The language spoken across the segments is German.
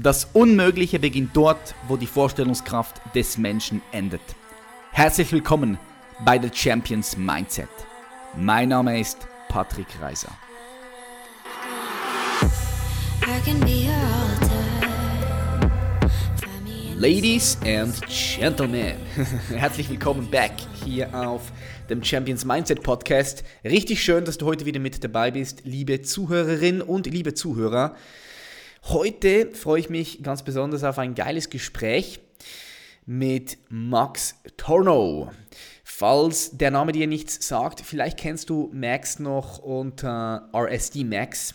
Das Unmögliche beginnt dort, wo die Vorstellungskraft des Menschen endet. Herzlich willkommen bei The Champions Mindset. Mein Name ist Patrick Reiser. Ladies and Gentlemen, herzlich willkommen back hier auf dem Champions Mindset Podcast. Richtig schön, dass du heute wieder mit dabei bist, liebe Zuhörerin und liebe Zuhörer. Heute freue ich mich ganz besonders auf ein geiles Gespräch mit Max Torno. Falls der Name dir nichts sagt, vielleicht kennst du Max noch unter RSD Max.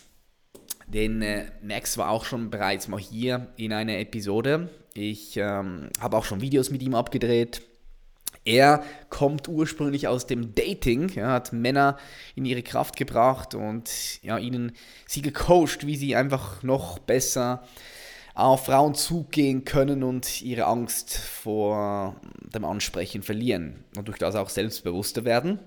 Denn äh, Max war auch schon bereits mal hier in einer Episode. Ich ähm, habe auch schon Videos mit ihm abgedreht. Er kommt ursprünglich aus dem Dating, ja, hat Männer in ihre Kraft gebracht und ja, ihnen sie gecoacht, wie sie einfach noch besser auf Frauen zugehen können und ihre Angst vor dem Ansprechen verlieren und durch das auch selbstbewusster werden.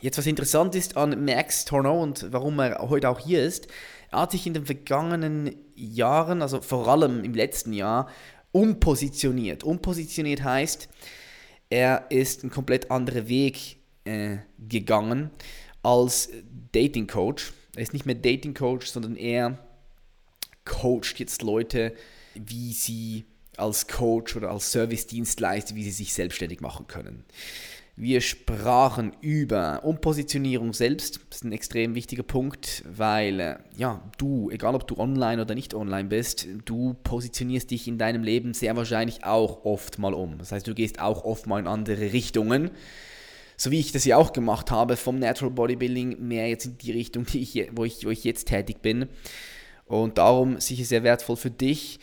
Jetzt, was interessant ist an Max Torno und warum er heute auch hier ist, er hat sich in den vergangenen Jahren, also vor allem im letzten Jahr, umpositioniert. Umpositioniert heißt, er ist einen komplett anderen Weg äh, gegangen als Dating Coach. Er ist nicht mehr Dating Coach, sondern er coacht jetzt Leute, wie sie als Coach oder als Service-Dienstleister, wie sie sich selbstständig machen können. Wir sprachen über Umpositionierung selbst. Das ist ein extrem wichtiger Punkt, weil äh, ja, du, egal ob du online oder nicht online bist, du positionierst dich in deinem Leben sehr wahrscheinlich auch oft mal um. Das heißt, du gehst auch oft mal in andere Richtungen. So wie ich das ja auch gemacht habe, vom Natural Bodybuilding mehr jetzt in die Richtung, die ich, wo, ich, wo ich jetzt tätig bin. Und darum sicher sehr wertvoll für dich,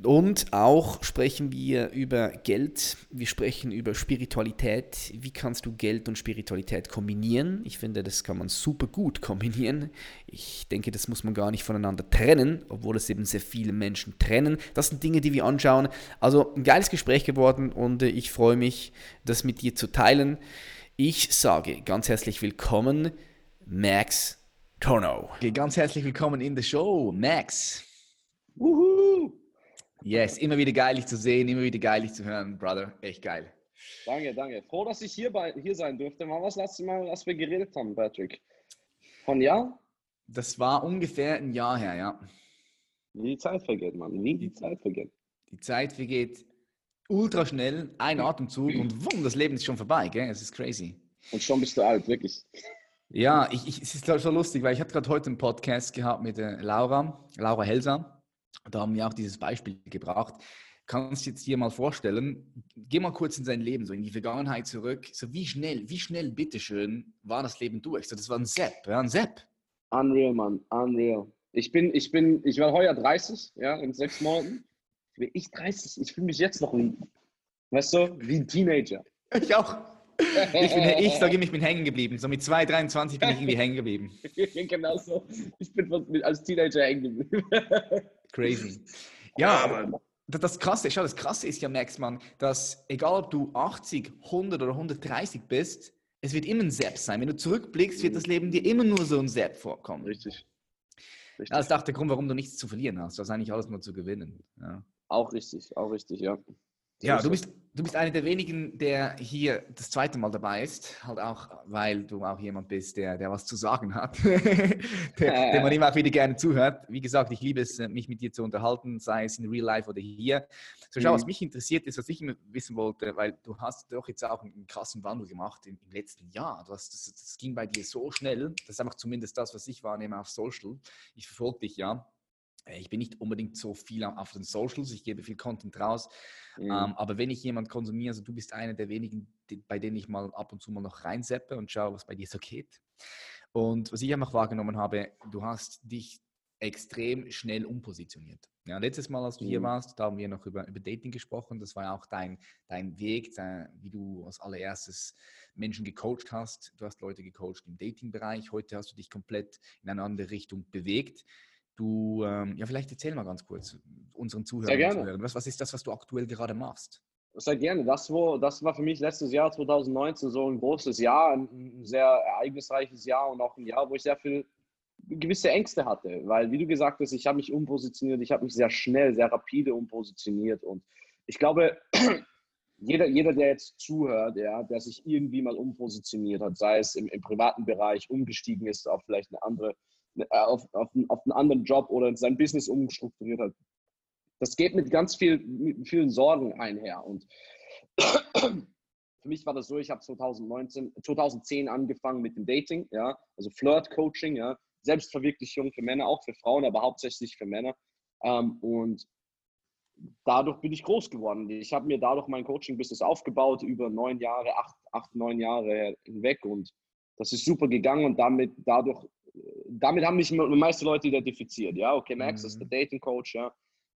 und auch sprechen wir über Geld, wir sprechen über Spiritualität. Wie kannst du Geld und Spiritualität kombinieren? Ich finde, das kann man super gut kombinieren. Ich denke, das muss man gar nicht voneinander trennen, obwohl es eben sehr viele Menschen trennen. Das sind Dinge, die wir anschauen. Also ein geiles Gespräch geworden und ich freue mich, das mit dir zu teilen. Ich sage ganz herzlich willkommen, Max Torno. Okay, ganz herzlich willkommen in der Show, Max. Woohoo! Yes, immer wieder geil, dich zu sehen, immer wieder geil, dich zu hören, Brother. Echt geil. Danke, danke. Froh, dass ich hier, bei, hier sein durfte. Wann war das letzte Mal, was wir geredet haben, Patrick? Von ja? Das war ungefähr ein Jahr her, ja. Wie die Zeit vergeht, Mann. Wie die Zeit vergeht. Die Zeit vergeht ultra schnell, ein Atemzug und wumm, das Leben ist schon vorbei, gell? Es ist crazy. Und schon bist du alt, wirklich. Ja, ich, ich, es ist so lustig, weil ich hatte gerade heute einen Podcast gehabt mit äh, Laura, Laura Helser. Da haben wir auch dieses Beispiel gebracht. Kannst du jetzt dir mal vorstellen, geh mal kurz in sein Leben, so in die Vergangenheit zurück. So wie schnell, wie schnell, bitteschön, war das Leben durch? So, das war ein Sepp, ja, ein Sepp. Unreal, Mann, unreal. Ich bin, ich bin, ich war heuer 30, ja, in sechs Monaten. Bin ich 30, ich fühle mich jetzt noch wie, weißt du, wie ein Teenager. Ich auch. Ich, bin, ich sage immer, ich bin hängen geblieben. So mit 2,23 bin ich irgendwie hängen geblieben. genau so. Ich bin als Teenager hängen geblieben. Crazy. Ja, das Krasse, schau, das Krasse ist ja, Max, man, dass egal ob du 80, 100 oder 130 bist, es wird immer ein Sepp sein. Wenn du zurückblickst, wird das Leben dir immer nur so ein Sepp vorkommen. Richtig. richtig. Das ist auch der Grund, warum du nichts zu verlieren hast. Du hast eigentlich alles nur zu gewinnen. Ja. Auch richtig, auch richtig, ja. Ja, du bist, du bist einer der wenigen, der hier das zweite Mal dabei ist. Halt auch, weil du auch jemand bist, der, der was zu sagen hat, der, der man immer auch wieder gerne zuhört. Wie gesagt, ich liebe es, mich mit dir zu unterhalten, sei es in Real Life oder hier. So, schau, mhm. was mich interessiert ist, was ich immer wissen wollte, weil du hast doch jetzt auch einen krassen Wandel gemacht im, im letzten Jahr. Du hast, das, das ging bei dir so schnell. Das ist einfach zumindest das, was ich wahrnehme auf Social. Ich verfolge dich ja. Äh, ich bin nicht unbedingt so viel auf den Socials, ich gebe viel Content raus. Mhm. Ähm, aber wenn ich jemand konsumiere, also du bist einer der wenigen, die, bei denen ich mal ab und zu mal noch reinseppe und schaue, was bei dir so geht. Und was ich einfach wahrgenommen habe, du hast dich extrem schnell umpositioniert. Ja, letztes Mal, als du mhm. hier warst, da haben wir noch über, über Dating gesprochen. Das war ja auch dein, dein Weg, dein, wie du als allererstes Menschen gecoacht hast. Du hast Leute gecoacht im Dating-Bereich. Heute hast du dich komplett in eine andere Richtung bewegt. Du, ähm, ja, vielleicht erzähl mal ganz kurz unseren Zuhörern. Sehr gerne. Was, was ist das, was du aktuell gerade machst? Sehr gerne. Das, wo, das war für mich letztes Jahr 2019 so ein großes Jahr, ein, sehr ereignisreiches Jahr und auch ein Jahr, wo ich sehr viel gewisse Ängste hatte, weil, wie du gesagt hast, ich habe mich umpositioniert, ich habe mich sehr schnell, sehr rapide umpositioniert und ich glaube, jeder, jeder, der jetzt zuhört, ja, der sich irgendwie mal umpositioniert hat, sei es im, im privaten Bereich, umgestiegen ist auf vielleicht eine andere, auf, auf, auf einen anderen Job oder sein Business umstrukturiert hat, das geht mit ganz viel, mit vielen Sorgen einher. Und für mich war das so, ich habe 2019, 2010 angefangen mit dem Dating, ja, also Flirt-Coaching, ja, Selbstverwirklichung für Männer, auch für Frauen, aber hauptsächlich für Männer. Ähm, und dadurch bin ich groß geworden. Ich habe mir dadurch mein Coaching-Business aufgebaut, über neun Jahre, acht, acht, neun Jahre hinweg. Und das ist super gegangen und damit, dadurch, damit haben mich die meisten Leute identifiziert. Ja, okay, Max mhm. ist der Dating-Coach, ja.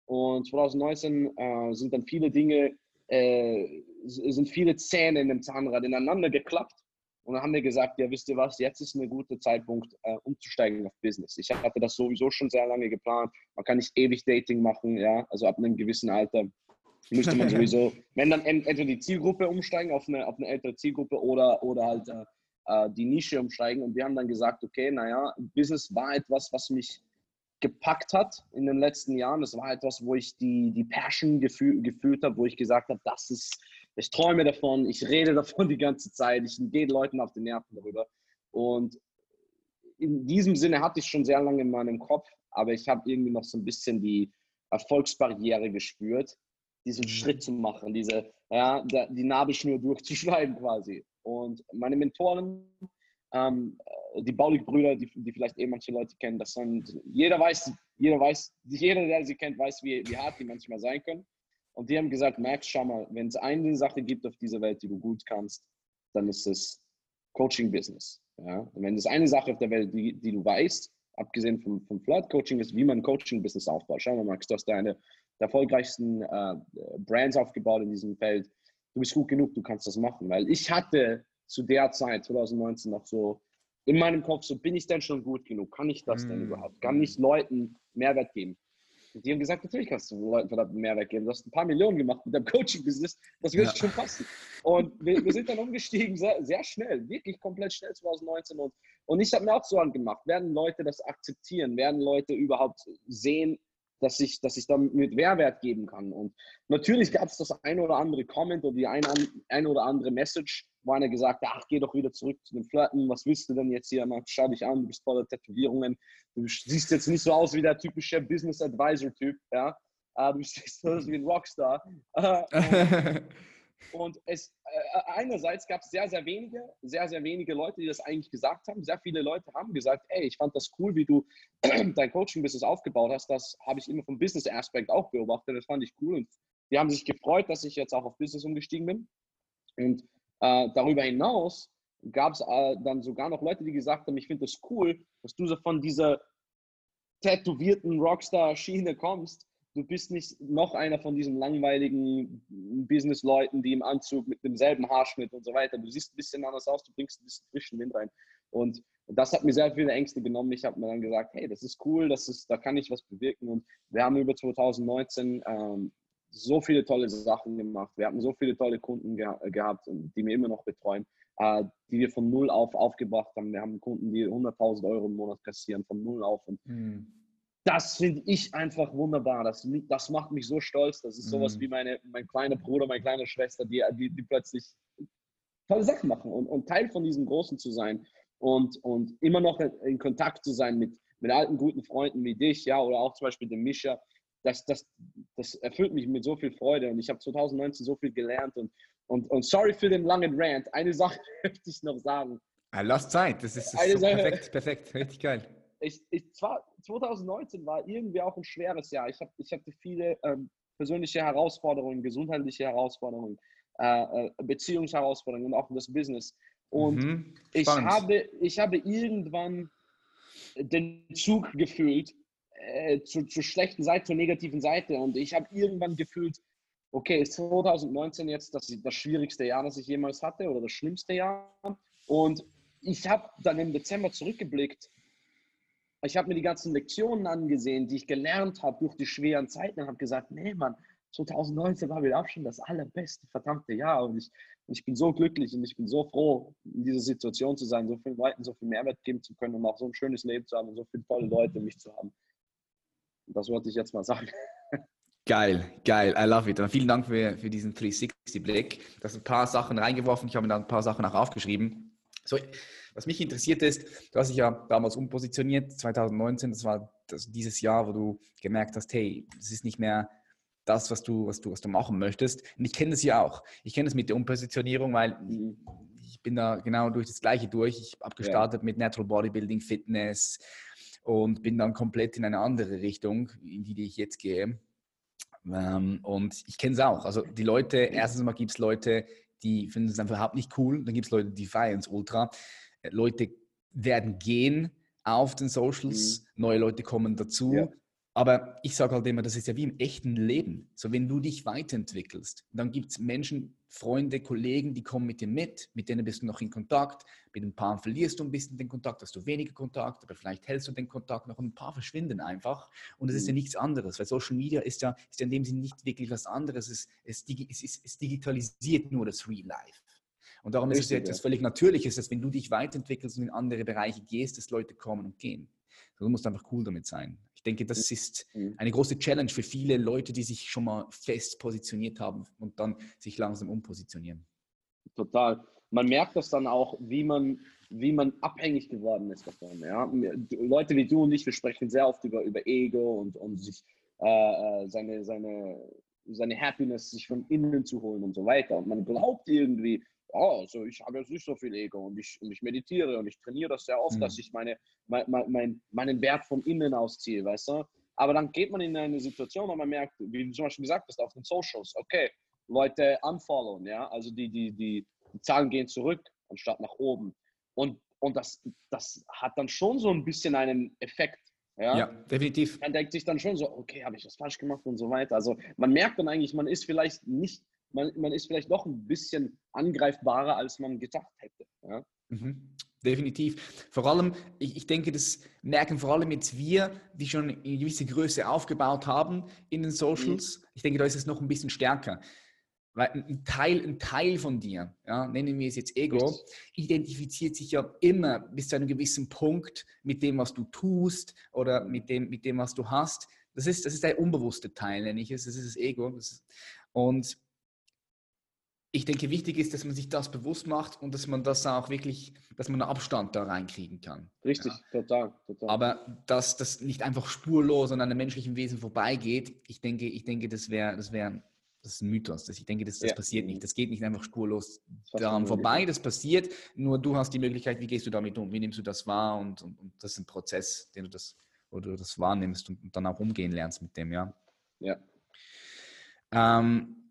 Und 2019 äh, sind dann viele Dinge, äh, sind viele Zähne in dem Zahnrad ineinander geklappt. Und dann haben wir gesagt, ja, wisst ihr was, jetzt ist ein guter Zeitpunkt, äh, umzusteigen auf Business. Ich hatte das sowieso schon sehr lange geplant. Man kann nicht ewig Dating machen, ja, also ab einem gewissen Alter müsste man sowieso, wenn dann entweder die Zielgruppe umsteigen auf eine, auf eine ältere Zielgruppe oder, oder halt äh, die Nische umsteigen. Und wir haben dann gesagt, okay, naja, Business war etwas, was mich gepackt hat in den letzten Jahren. Das war etwas, wo ich die, die Passion gefühl, gefühlt habe, wo ich gesagt habe, das ist, ich träume davon, ich rede davon die ganze Zeit, ich gehe Leuten auf die Nerven darüber. Und in diesem Sinne hatte ich schon sehr lange in meinem Kopf, aber ich habe irgendwie noch so ein bisschen die Erfolgsbarriere gespürt, diesen mhm. Schritt zu machen, diese, ja, die Nabelschnur durchzuschneiden quasi. Und meine Mentoren, ähm, die Baulig-Brüder, die, die vielleicht eh manche Leute kennen, das sind, jeder weiß, jeder weiß, jeder, der sie kennt, weiß, wie, wie hart die manchmal sein können. Und die haben gesagt, Max, schau mal, wenn es eine Sache gibt auf dieser Welt, die du gut kannst, dann ist es Coaching-Business. Ja? Wenn es eine Sache auf der Welt, die, die du weißt, abgesehen vom, vom Flirt-Coaching, ist, wie man Coaching-Business aufbaut. Schau mal, Max, du hast deine der erfolgreichsten äh, Brands aufgebaut in diesem Feld. Du bist gut genug, du kannst das machen. Weil ich hatte zu der Zeit, 2019, noch so in meinem Kopf, so bin ich denn schon gut genug? Kann ich das mm. denn überhaupt? Kann ich Leuten Mehrwert geben? Und die haben gesagt, natürlich kannst du Leuten verdammt Mehrwert geben. Du hast ein paar Millionen gemacht mit deinem Coaching-Business. Das wird ja. schon passen. Und wir, wir, sind dann umgestiegen, sehr, sehr schnell, wirklich komplett schnell 2019. Und, und ich habe mir auch so angemacht, werden Leute das akzeptieren? Werden Leute überhaupt sehen, dass ich, dass ich damit Mehrwert geben kann. Und natürlich gab es das ein oder andere Comment oder die ein, ein oder andere Message, wo einer gesagt hat, ach, geh doch wieder zurück zu den Flirten, was willst du denn jetzt hier? Max, schau dich an, du bist voller Tätowierungen, du siehst jetzt nicht so aus wie der typische Business Advisor-Typ, ja. Uh, du siehst aus wie ein Rockstar. Und es, äh, einerseits gab es sehr, sehr wenige, sehr, sehr wenige Leute, die das eigentlich gesagt haben. Sehr viele Leute haben gesagt, ey, ich fand das cool, wie du dein Coaching-Business aufgebaut hast. Das habe ich immer vom Business-Aspekt auch beobachtet. Das fand ich cool. Und die haben sich gefreut, dass ich jetzt auch auf Business umgestiegen bin. Und äh, darüber hinaus gab es äh, dann sogar noch Leute, die gesagt haben, ich finde das cool, dass du so von dieser tätowierten Rockstar-Schiene kommst du bist nicht noch einer von diesen langweiligen Business-Leuten, die im Anzug mit demselben Haarschnitt und so weiter. Du siehst ein bisschen anders aus, du bringst ein bisschen frischen Wind rein. Und das hat mir sehr viele Ängste genommen. Ich habe mir dann gesagt, hey, das ist cool, das ist, da kann ich was bewirken. Und wir haben über 2019 ähm, so viele tolle Sachen gemacht. Wir hatten so viele tolle Kunden ge gehabt, die mir immer noch betreuen, äh, die wir von null auf aufgebracht haben. Wir haben Kunden, die 100.000 Euro im Monat kassieren, von null auf. Und mhm das finde ich einfach wunderbar. Das, das macht mich so stolz. Das ist sowas mm. wie meine, mein kleiner Bruder, meine kleine Schwester, die, die, die plötzlich tolle Sachen machen und, und, Teil von diesem Großen zu sein und, und immer noch in, in, Kontakt zu sein mit, mit alten guten Freunden wie dich, ja, oder auch zum Beispiel dem Mischa. Das, das, das erfüllt mich mit so viel Freude und ich habe 2019 so viel gelernt und, und, und sorry für den langen Rant. Eine Sache möchte ich noch sagen. Lass Zeit, das ist, das ist so perfekt, perfekt, richtig geil ich, ich, zwar 2019 war irgendwie auch ein schweres Jahr. Ich, hab, ich hatte viele ähm, persönliche Herausforderungen, gesundheitliche Herausforderungen, äh, äh, Beziehungsherausforderungen und auch das Business. Und mhm, ich, habe, ich habe irgendwann den Zug gefühlt äh, zu, zur schlechten Seite, zur negativen Seite. Und ich habe irgendwann gefühlt, okay, ist 2019 jetzt das, das schwierigste Jahr, das ich jemals hatte oder das schlimmste Jahr. Und ich habe dann im Dezember zurückgeblickt ich habe mir die ganzen Lektionen angesehen, die ich gelernt habe durch die schweren Zeiten und habe gesagt, nee, Mann, 2019 war mit Abstand das allerbeste verdammte Jahr und ich, ich bin so glücklich und ich bin so froh, in dieser Situation zu sein, so vielen Leuten so viel Mehrwert geben zu können und auch so ein schönes Leben zu haben und so viele tolle Leute mich zu haben. Das wollte ich jetzt mal sagen. Geil, geil, I love it. Und vielen Dank für, für diesen 360-Blick. Da sind ein paar Sachen reingeworfen, ich habe mir da ein paar Sachen auch aufgeschrieben. So, was mich interessiert ist, du hast dich ja damals umpositioniert, 2019, das war das, dieses Jahr, wo du gemerkt hast, hey, es ist nicht mehr das, was du, was du, was du machen möchtest. Und ich kenne das ja auch. Ich kenne das mit der Umpositionierung, weil ich bin da genau durch das Gleiche durch. Ich habe gestartet ja. mit Natural Bodybuilding, Fitness und bin dann komplett in eine andere Richtung, in die, die ich jetzt gehe. Ähm, und ich kenne es auch. Also die Leute, erstens mal gibt es Leute, die finden es einfach überhaupt nicht cool. Dann gibt es Leute, die feiern es ultra. Äh, Leute werden gehen auf den Socials, mhm. neue Leute kommen dazu. Ja. Aber ich sage halt immer, das ist ja wie im echten Leben. So, wenn du dich weiterentwickelst, dann gibt es Menschen, Freunde, Kollegen, die kommen mit dir mit, mit denen bist du noch in Kontakt. Mit ein paar verlierst du ein bisschen den Kontakt, hast du weniger Kontakt, aber vielleicht hältst du den Kontakt noch und ein paar verschwinden einfach. Und das ist ja mhm. nichts anderes, weil Social Media ist ja, ist ja in dem Sinne nicht wirklich was anderes. Es, es, es, es digitalisiert nur das Real Life. Und darum Richtig, ist es ja etwas völlig Natürliches, dass wenn du dich weiterentwickelst und in andere Bereiche gehst, dass Leute kommen und gehen. Du musst einfach cool damit sein. Ich denke, das mhm. ist mhm. eine große Challenge für viele Leute, die sich schon mal fest positioniert haben und dann sich langsam umpositionieren. Total. Man merkt das dann auch, wie man, wie man abhängig geworden ist davon. Ja? Leute wie du und ich, wir sprechen sehr oft über, über Ego und, und sich äh, äh seine, seine, seine Happiness sich von innen zu holen und so weiter. Und man glaubt irgendwie, oh, also ich habe jetzt nicht so viel Ego und ich, und ich meditiere und ich trainiere das sehr oft, mhm. dass ich meine, mein, mein, meinen Wert von innen ausziehe, weißt du? Aber dann geht man in eine Situation, wo man merkt, wie du zum Beispiel gesagt hast, auf den Socials, okay, Leute unfollowen, ja, also die, die, die, die Zahlen gehen zurück anstatt nach oben. Und, und das, das hat dann schon so ein bisschen einen Effekt. Ja? ja, definitiv. Man denkt sich dann schon so, okay, habe ich das falsch gemacht und so weiter. Also man merkt dann eigentlich, man ist vielleicht nicht man, man ist vielleicht doch ein bisschen angreifbarer, als man gedacht hätte. Ja? Mhm. Definitiv. Vor allem, ich, ich, denke, das merken vor allem jetzt wir, die schon eine gewisse Größe aufgebaut haben in den Socials. Mhm. Ich denke, da ist es noch ein bisschen stärker. Weil ein Teil, ein Teil von dir, ja, nennen wir es jetzt Ego, identifiziert sich ja immer bis zu einem gewissen Punkt mit dem, was du tust oder mit dem, mit dem was du hast. Das ist, das ist der unbewusste Teil, nenne ich es. Das ist das Ego. Das ist, und ich denke, wichtig ist, dass man sich das bewusst macht und dass man das auch wirklich, dass man einen Abstand da reinkriegen kann. Richtig, ja. total, total. Aber dass das nicht einfach spurlos an einem menschlichen Wesen vorbeigeht, ich denke, ich denke, das wäre, das wäre, das ist ein Mythos. Ich denke, das, das ja. passiert nicht. Das geht nicht einfach spurlos daran vorbei. Das passiert. Nur du hast die Möglichkeit, wie gehst du damit um? Wie nimmst du das wahr? Und, und, und das ist ein Prozess, den du das, wo du das wahrnimmst und, und dann auch umgehen lernst mit dem, ja. Ja. Ähm,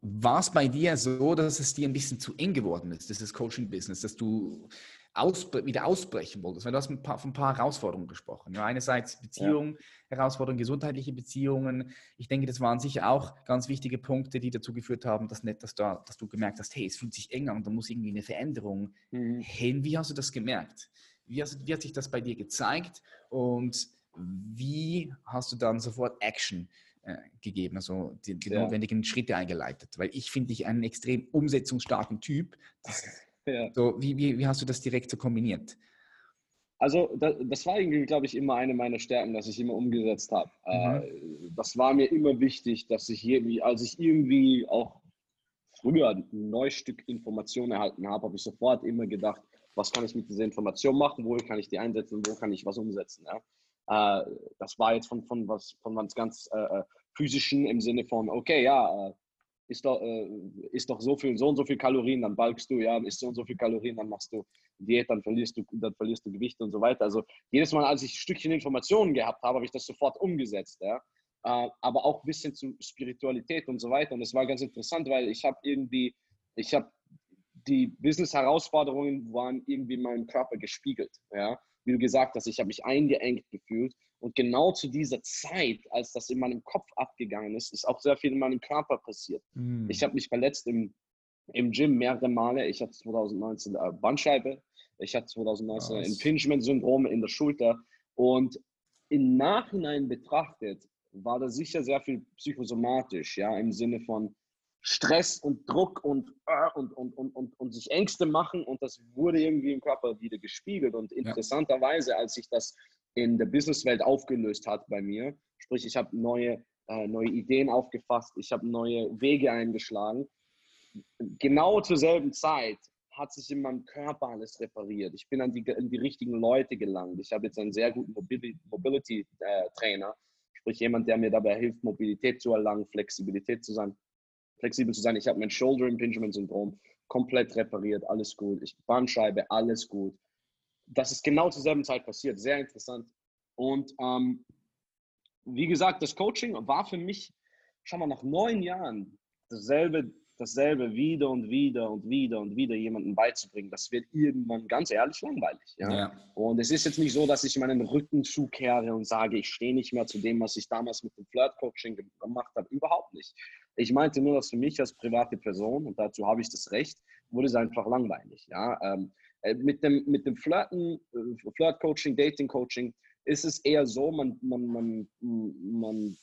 war es bei dir so, dass es dir ein bisschen zu eng geworden ist, dieses Coaching-Business, dass du ausbre wieder ausbrechen wolltest? Weil du hast ein paar, von ein paar Herausforderungen gesprochen. Ja, einerseits Beziehungen, ja. Herausforderungen, gesundheitliche Beziehungen. Ich denke, das waren sicher auch ganz wichtige Punkte, die dazu geführt haben, dass, nicht, dass, da, dass du gemerkt hast, hey, es fühlt sich eng an und da muss irgendwie eine Veränderung mhm. hin. Wie hast du das gemerkt? Wie, hast, wie hat sich das bei dir gezeigt und wie hast du dann sofort Action äh, gegeben, also die, die ja. notwendigen Schritte eingeleitet. Weil ich finde dich einen extrem umsetzungsstarken Typ. Das, ja. so, wie, wie, wie hast du das direkt so kombiniert? Also das, das war irgendwie, glaube ich, immer eine meiner Stärken, dass ich immer umgesetzt habe. Mhm. Äh, das war mir immer wichtig, dass ich irgendwie, als ich irgendwie auch früher ein neues Stück Information erhalten habe, habe ich sofort immer gedacht, was kann ich mit dieser Information machen, wo kann ich die einsetzen, wo kann ich was umsetzen. Ja? Äh, das war jetzt von, von was von ganz äh, physischen im Sinne von, okay, ja, äh, ist doch, äh, ist doch so viel, so und so viel Kalorien, dann balkst du, ja, ist so und so viel Kalorien, dann machst du Diät, dann verlierst du, dann verlierst du Gewicht und so weiter. Also jedes Mal, als ich ein Stückchen Informationen gehabt habe, habe ich das sofort umgesetzt, ja. Äh, aber auch ein bisschen zu Spiritualität und so weiter. Und es war ganz interessant, weil ich habe irgendwie, ich habe die Business-Herausforderungen waren irgendwie in meinem Körper gespiegelt, ja. Wie du gesagt hast, ich habe mich eingeengt gefühlt und genau zu dieser Zeit, als das in meinem Kopf abgegangen ist, ist auch sehr viel in meinem Körper passiert. Mhm. Ich habe mich verletzt im, im Gym mehrere Male. Ich hatte 2019 äh, Bandscheibe. Ich hatte 2019 Was? Impingement-Syndrom in der Schulter. Und im Nachhinein betrachtet war da sicher sehr viel psychosomatisch, ja, im Sinne von Stress und Druck und, äh, und, und, und, und, und sich Ängste machen und das wurde irgendwie im Körper wieder gespiegelt. Und interessanterweise, als sich das in der Businesswelt aufgelöst hat bei mir, sprich, ich habe neue, äh, neue Ideen aufgefasst, ich habe neue Wege eingeschlagen, genau zur selben Zeit hat sich in meinem Körper alles repariert. Ich bin an die, an die richtigen Leute gelangt. Ich habe jetzt einen sehr guten Mobility-Trainer, äh, sprich jemand, der mir dabei hilft, Mobilität zu erlangen, Flexibilität zu sein, flexibel zu sein. Ich habe mein Shoulder Impingement Syndrom komplett repariert, alles gut. Ich Bandscheibe, alles gut. Das ist genau zur selben Zeit passiert, sehr interessant. Und ähm, wie gesagt, das Coaching war für mich, schau mal, nach neun Jahren dasselbe dasselbe wieder und wieder und wieder und wieder jemandem beizubringen, das wird irgendwann ganz ehrlich langweilig. Ja? ja? Und es ist jetzt nicht so, dass ich meinen Rücken zukehre und sage, ich stehe nicht mehr zu dem, was ich damals mit dem Flirt-Coaching gemacht habe. Überhaupt nicht. Ich meinte nur, dass für mich als private Person, und dazu habe ich das Recht, wurde es einfach langweilig. Ja? Ähm, äh, mit dem, mit dem Flirten, äh, Flirt-Coaching, Dating-Coaching ist es eher so, man, man, man, man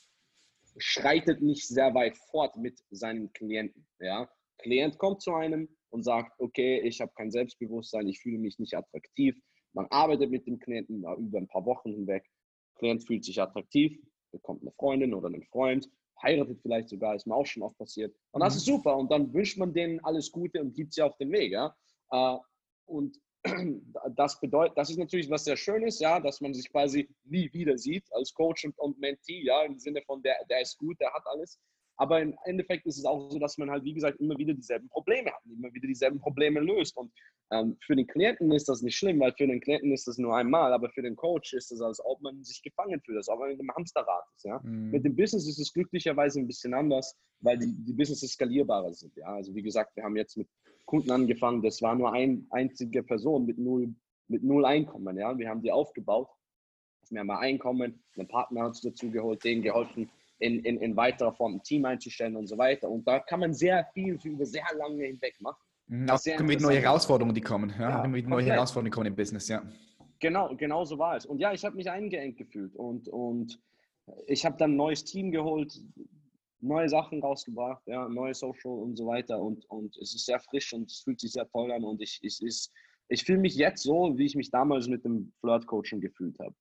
schreitet nicht sehr weit fort mit seinem Klienten. Ja? Klient kommt zu einem und sagt, okay, ich habe kein Selbstbewusstsein, ich fühle mich nicht attraktiv. Man arbeitet mit dem Klienten über ein paar Wochen hinweg. Klient fühlt sich attraktiv, bekommt eine Freundin oder einen Freund, heiratet vielleicht sogar, ist mir auch schon oft passiert. Und das mhm. ist super. Und dann wünscht man denen alles Gute und gibt sie auf den Weg. Ja? Und das bedeutet, das ist natürlich was sehr Schönes, ja, dass man sich quasi nie wieder sieht als Coach und, und Mentee, ja, im Sinne von der, der ist gut, der hat alles. Aber im Endeffekt ist es auch so, dass man halt, wie gesagt, immer wieder dieselben Probleme hat, immer wieder dieselben Probleme löst. Und ähm, für den Klienten ist das nicht schlimm, weil für den Klienten ist das nur einmal, aber für den Coach ist es, als ob man sich gefangen fühlt, als ob man in einem Hamsterrad ist. Ja? Mhm. Mit dem Business ist es glücklicherweise ein bisschen anders, weil die, die Businesses skalierbarer sind. Ja? Also wie gesagt, wir haben jetzt mit Kunden angefangen, das war nur eine einzige Person mit null, mit null Einkommen. Ja? Wir haben die aufgebaut. Wir haben ein Einkommen, einen Partner dazu geholt, denen geholfen, in, in, in weiterer Form ein Team einzustellen und so weiter. Und da kann man sehr viel über sehr lange hinweg machen. Mhm, auch mit neue Herausforderungen, die kommen. Ja, ja mit neue Herausforderungen kommen im Business, ja. Genau, genau so war es. Und ja, ich habe mich eingeengt gefühlt und, und ich habe dann ein neues Team geholt, neue Sachen rausgebracht, ja, neue Social und so weiter. Und, und es ist sehr frisch und es fühlt sich sehr toll an. Und ich, ich, ich, ich fühle mich jetzt so, wie ich mich damals mit dem Flirt-Coaching gefühlt habe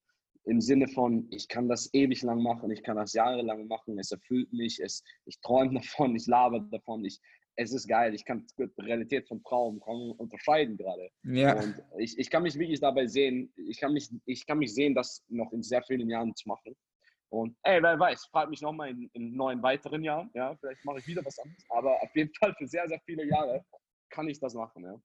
im Sinne von, ich kann das ewig lang machen, ich kann das jahrelang machen, es erfüllt mich, es, ich träume davon, ich laber davon, ich, es ist geil, ich kann Realität von Traum unterscheiden gerade. Ja. Und ich, ich kann mich wirklich dabei sehen, ich kann, mich, ich kann mich sehen, das noch in sehr vielen Jahren zu machen. Und ey, wer weiß, fragt mich nochmal in, in neun weiteren Jahren, ja, vielleicht mache ich wieder was anderes, aber auf jeden Fall für sehr, sehr viele Jahre kann ich das machen. Ja,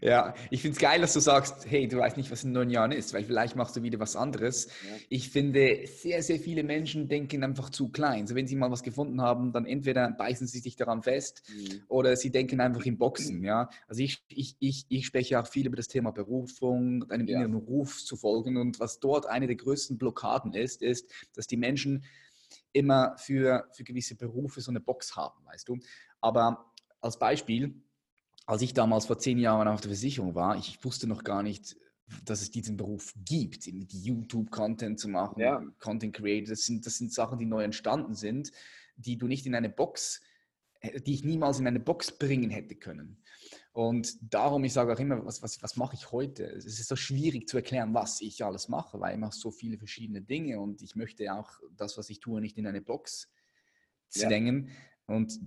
ja ich finde es geil, dass du sagst, hey, du weißt nicht, was in neun Jahren ist, weil vielleicht machst du wieder was anderes. Ja. Ich finde, sehr, sehr viele Menschen denken einfach zu klein. So, wenn sie mal was gefunden haben, dann entweder beißen sie sich daran fest mhm. oder sie denken einfach im Boxen. Ja? Also ich, ich, ich, ich spreche auch viel über das Thema Berufung, einem ja. inneren Ruf zu folgen. Und was dort eine der größten Blockaden ist, ist, dass die Menschen immer für, für gewisse Berufe so eine Box haben, weißt du. Aber als Beispiel, als ich damals vor zehn Jahren auf der Versicherung war, ich wusste noch gar nicht, dass es diesen Beruf gibt, die YouTube-Content zu machen, ja. Content Creator. Das sind, das sind Sachen, die neu entstanden sind, die du nicht in eine Box, äh, die ich niemals in eine Box bringen hätte können. Und darum, ich sage auch immer, was, was, was mache ich heute? Es ist so schwierig zu erklären, was ich alles mache, weil ich mache so viele verschiedene Dinge und ich möchte auch das, was ich tue, nicht in eine Box zwängen. Ja. Und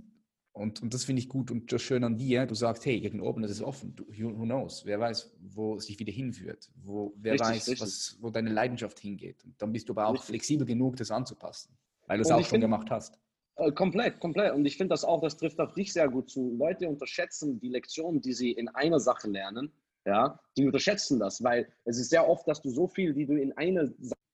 und, und das finde ich gut und das schön an dir. Du sagst, hey, gegen oben ist es offen. Du, who knows? Wer weiß, wo es dich wieder hinführt? Wo, wer richtig, weiß, richtig. Was, wo deine Leidenschaft hingeht? Und dann bist du aber auch richtig. flexibel genug, das anzupassen, weil du es auch schon find, gemacht hast. Äh, komplett, komplett. Und ich finde das auch, das trifft auf dich sehr gut zu. Leute unterschätzen die Lektionen, die sie in einer Sache lernen. Ja, die unterschätzen das, weil es ist sehr oft, dass du so viel, die du in einer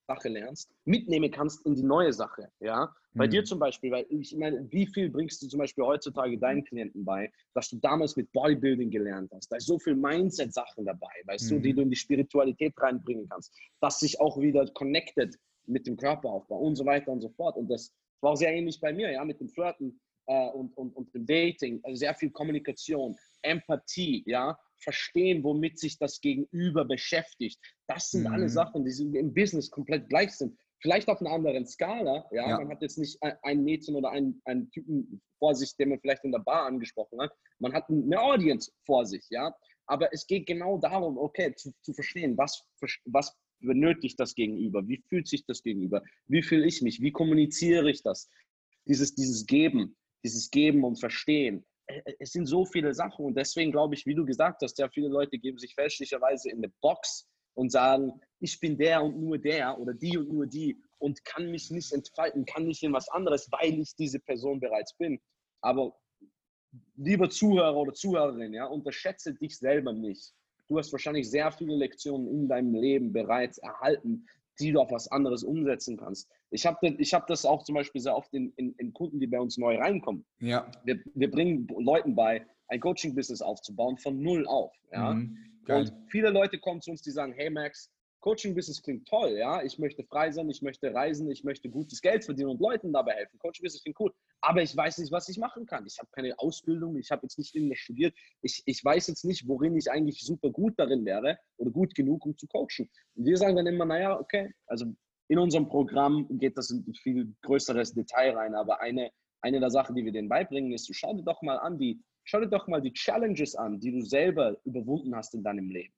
Sache lernst, mitnehmen kannst in die neue Sache. Ja? Bei mhm. dir zum Beispiel, weil ich meine, wie viel bringst du zum Beispiel heutzutage deinen Klienten bei, dass du damals mit Bodybuilding gelernt hast? Da ist so viel Mindset-Sachen dabei, weißt mhm. du, die mhm. du in die Spiritualität reinbringen kannst, dass sich auch wieder connected mit dem Körperaufbau und so weiter und so fort. Und das war auch sehr ähnlich bei mir, ja, mit dem Flirten äh, und, und, und dem Dating, also sehr viel Kommunikation, Empathie, ja, verstehen, womit sich das Gegenüber beschäftigt. Das sind mhm. alle Sachen, die im Business komplett gleich sind. Vielleicht auf einer anderen Skala. Ja? ja. Man hat jetzt nicht ein Mädchen oder einen, einen Typen vor sich, den man vielleicht in der Bar angesprochen hat. Man hat eine Audience vor sich. Ja? Aber es geht genau darum, okay, zu, zu verstehen, was, was benötigt das Gegenüber? Wie fühlt sich das Gegenüber? Wie fühle ich mich? Wie kommuniziere ich das? Dieses, dieses Geben, dieses Geben und Verstehen. Es sind so viele Sachen und deswegen glaube ich, wie du gesagt hast, ja, viele Leute geben sich fälschlicherweise in eine Box und sagen, ich bin der und nur der oder die und nur die und kann mich nicht entfalten, kann nicht in was anderes, weil ich diese Person bereits bin. Aber lieber Zuhörer oder Zuhörerin, ja, unterschätze dich selber nicht. Du hast wahrscheinlich sehr viele Lektionen in deinem Leben bereits erhalten, die du auf was anderes umsetzen kannst. Ich habe ich hab das auch zum Beispiel sehr oft in, in, in, Kunden, die bei uns neu reinkommen. Ja. Wir, wir bringen Leuten bei, ein Coaching-Business aufzubauen von null auf. Ja? Mhm. Und viele Leute kommen zu uns, die sagen, hey Max, Coaching-Business klingt toll, ja. Ich möchte frei sein, ich möchte reisen, ich möchte gutes Geld verdienen und Leuten dabei helfen. Coaching-Business klingt cool, aber ich weiß nicht, was ich machen kann. Ich habe keine Ausbildung, ich habe jetzt nicht irgendwas studiert. Ich, ich weiß jetzt nicht, worin ich eigentlich super gut darin wäre oder gut genug, um zu coachen. Und wir sagen dann immer, naja, okay, also in unserem Programm geht das in viel größeres Detail rein, aber eine, eine der Sachen, die wir denen beibringen, ist, schau dir doch mal an, die, schau dir doch mal die Challenges an, die du selber überwunden hast in deinem Leben.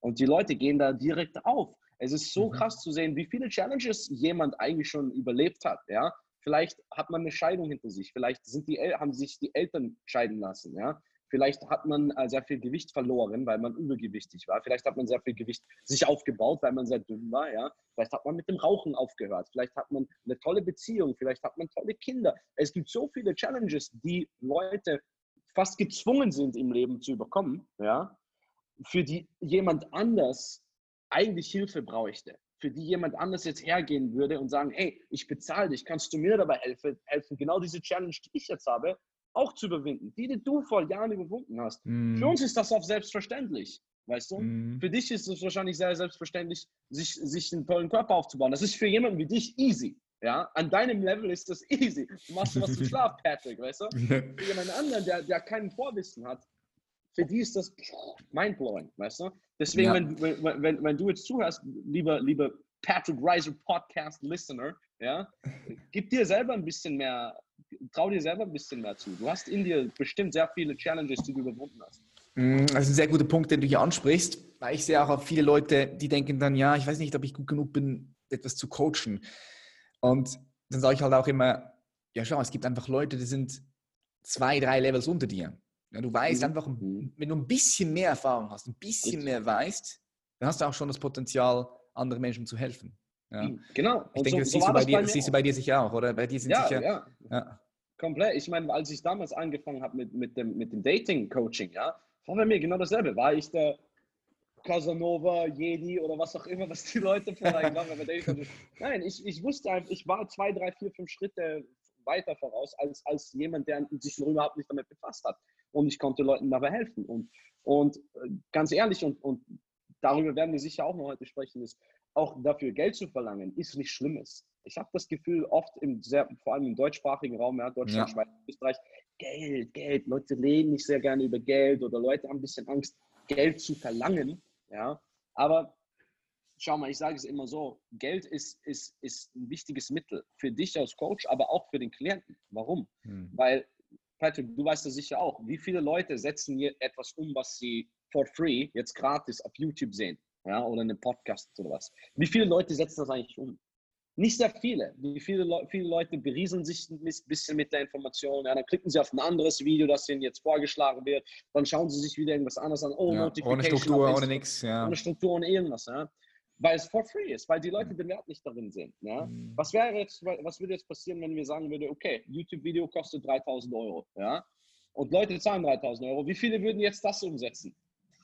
Und die Leute gehen da direkt auf. Es ist so mhm. krass zu sehen, wie viele Challenges jemand eigentlich schon überlebt hat. Ja? Vielleicht hat man eine Scheidung hinter sich, vielleicht sind die, haben sich die Eltern scheiden lassen. Ja? Vielleicht hat man äh, sehr viel Gewicht verloren, weil man übergewichtig war. Vielleicht hat man sehr viel Gewicht sich aufgebaut, weil man sehr dünn war. Ja? Vielleicht hat man mit dem Rauchen aufgehört. Vielleicht hat man eine tolle Beziehung. Vielleicht hat man tolle Kinder. Es gibt so viele Challenges, die Leute fast gezwungen sind im Leben zu überkommen. Ja? für die jemand anders eigentlich Hilfe bräuchte, für die jemand anders jetzt hergehen würde und sagen, hey, ich bezahle dich, kannst du mir dabei helfen, helfen, genau diese Challenge, die ich jetzt habe, auch zu überwinden, die, die du vor Jahren überwunden hast. Mm. Für uns ist das auch selbstverständlich, weißt du? Mm. Für dich ist es wahrscheinlich sehr selbstverständlich, sich, sich einen tollen Körper aufzubauen. Das ist für jemanden wie dich easy. Ja, an deinem Level ist das easy. Du machst was zum Schlaf, Patrick, weißt du? Für jemanden anderen, der, der kein Vorwissen hat, für die ist das mindblowing, weißt du? Deswegen, ja. wenn, wenn, wenn, wenn, du jetzt zuhörst, lieber, lieber Patrick Reiser Podcast Listener, ja, gib dir selber ein bisschen mehr, trau dir selber ein bisschen mehr zu. Du hast in dir bestimmt sehr viele Challenges, die du überwunden hast. Mm, das ist ein sehr guter Punkt, den du hier ansprichst, weil ich sehe auch viele Leute, die denken dann, ja, ich weiß nicht, ob ich gut genug bin, etwas zu coachen. Und dann sage ich halt auch immer, ja, schau, es gibt einfach Leute, die sind zwei, drei Levels unter dir. Ja, du weißt mhm. einfach, mhm. wenn du ein bisschen mehr Erfahrung hast, ein bisschen mehr weißt, dann hast du auch schon das Potenzial, anderen Menschen zu helfen. Ja. Mhm, genau. Ich und denke, so, das, siehst, so du bei dir, das siehst du bei dir sicher auch, oder? Bei dir sind ja, sicher. Ja. ja. Komplett. Ich meine, als ich damals angefangen habe mit, mit dem, mit dem Dating-Coaching, ja, war bei mir genau dasselbe. War ich der Casanova, Jedi oder was auch immer, was die Leute vorher gemacht haben. Nein, ich, ich wusste einfach, ich war zwei, drei, vier, fünf Schritte weiter voraus als, als jemand, der sich überhaupt nicht damit befasst hat und ich konnte Leuten dabei helfen. Und, und äh, ganz ehrlich, und, und darüber werden wir sicher auch noch heute sprechen, ist auch dafür Geld zu verlangen, ist nichts Schlimmes. Ich habe das Gefühl, oft im sehr, vor allem im deutschsprachigen Raum, ja, Deutschland, ja. Schweiz, Österreich, Geld, Geld. Leute reden nicht sehr gerne über Geld oder Leute haben ein bisschen Angst, Geld zu verlangen. Ja, aber schau mal, ich sage es immer so: Geld ist, ist, ist ein wichtiges Mittel für dich als Coach, aber auch für den Klienten. Warum? Hm. Weil Patrick, du weißt das sicher auch. Wie viele Leute setzen hier etwas um, was sie for free jetzt gratis auf YouTube sehen? Ja, oder einen Podcast oder was. Wie viele Leute setzen das eigentlich um? Nicht sehr viele. Wie viele, Le viele Leute berieseln sich ein bisschen mit der Information. Ja, dann klicken sie auf ein anderes Video, das ihnen jetzt vorgeschlagen wird. Dann schauen sie sich wieder irgendwas anderes an. Oh, ja, ohne Struktur, ohne nichts. Ja. Ohne Struktur, ohne irgendwas. Ja weil es for free ist, weil die Leute den Wert nicht darin sehen. Ja? Mhm. Was wäre jetzt, was würde jetzt passieren, wenn wir sagen würden, okay, YouTube-Video kostet 3000 Euro, ja, und Leute zahlen 3000 Euro, wie viele würden jetzt das umsetzen?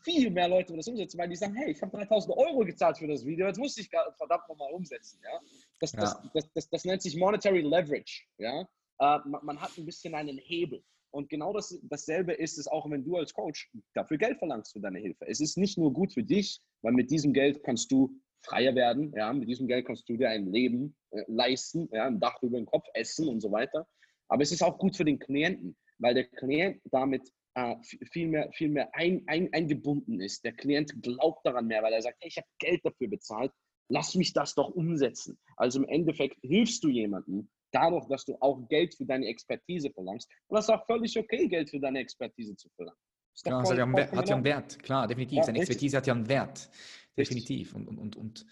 Viel mehr Leute das umsetzen, weil die sagen, hey, ich habe 3000 Euro gezahlt für das Video, jetzt muss ich verdammt nochmal umsetzen, ja. Das, ja. Das, das, das, das, nennt sich Monetary Leverage, ja. Äh, man, man hat ein bisschen einen Hebel. Und genau das, dasselbe ist es auch, wenn du als Coach dafür Geld verlangst für deine Hilfe. Es ist nicht nur gut für dich, weil mit diesem Geld kannst du freier werden. Ja, mit diesem Geld kannst du dir ein Leben äh, leisten, ja, ein Dach über den Kopf, essen und so weiter. Aber es ist auch gut für den Klienten, weil der Klient damit äh, viel mehr, viel mehr ein, ein, eingebunden ist. Der Klient glaubt daran mehr, weil er sagt, hey, ich habe Geld dafür bezahlt. lass mich das doch umsetzen. Also im Endeffekt hilfst du jemandem dadurch, dass du auch Geld für deine Expertise verlangst. Und das ist auch völlig okay, Geld für deine Expertise zu verlangen. Ja, voll, hat, ja hat ja einen Wert, klar, definitiv. Ja, Seine Expertise hat ja einen Wert, definitiv. Und, und, und, und,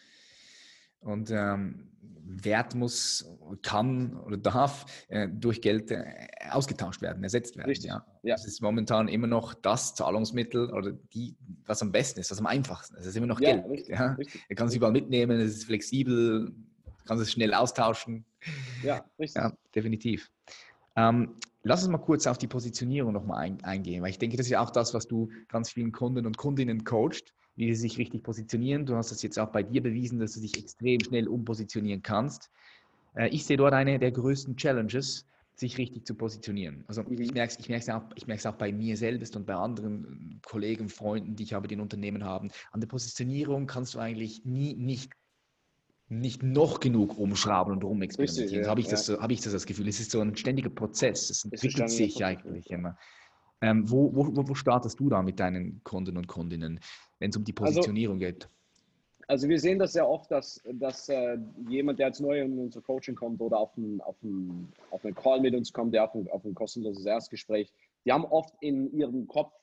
und ähm, Wert muss, kann oder darf äh, durch Geld äh, ausgetauscht werden, ersetzt werden. Richtig. Ja. ja. Das ist momentan immer noch das Zahlungsmittel oder die, was am besten ist, was am einfachsten ist. Es ist immer noch ja, Geld. Richtig, ja. Richtig. Er kann es überall mitnehmen, es ist flexibel, kann es schnell austauschen. Ja, richtig. Ja, definitiv. Ähm, lass uns mal kurz auf die Positionierung nochmal ein, eingehen, weil ich denke, das ist ja auch das, was du ganz vielen Kunden und Kundinnen coacht wie sie sich richtig positionieren. Du hast das jetzt auch bei dir bewiesen, dass du dich extrem schnell umpositionieren kannst. Äh, ich sehe dort eine der größten Challenges, sich richtig zu positionieren. Also mhm. ich merke es ich merk's auch, ich merk's auch bei mir selbst und bei anderen Kollegen, Freunden, die ich aber in Unternehmen haben. An der Positionierung kannst du eigentlich nie nicht nicht noch genug umschrauben und rumexperimentieren. Ja, habe ich, ja. Das, hab ich das, das Gefühl. Es ist so ein ständiger Prozess. Es entwickelt sich eigentlich immer. Ähm, wo, wo, wo startest du da mit deinen Kunden und Kundinnen, wenn es um die also Positionierung also, geht? Also wir sehen das sehr oft, dass, dass äh, jemand, der jetzt neu in unser Coaching kommt oder auf einen, auf einen, auf einen Call mit uns kommt, der auf ein, auf ein kostenloses Erstgespräch, die haben oft in ihrem Kopf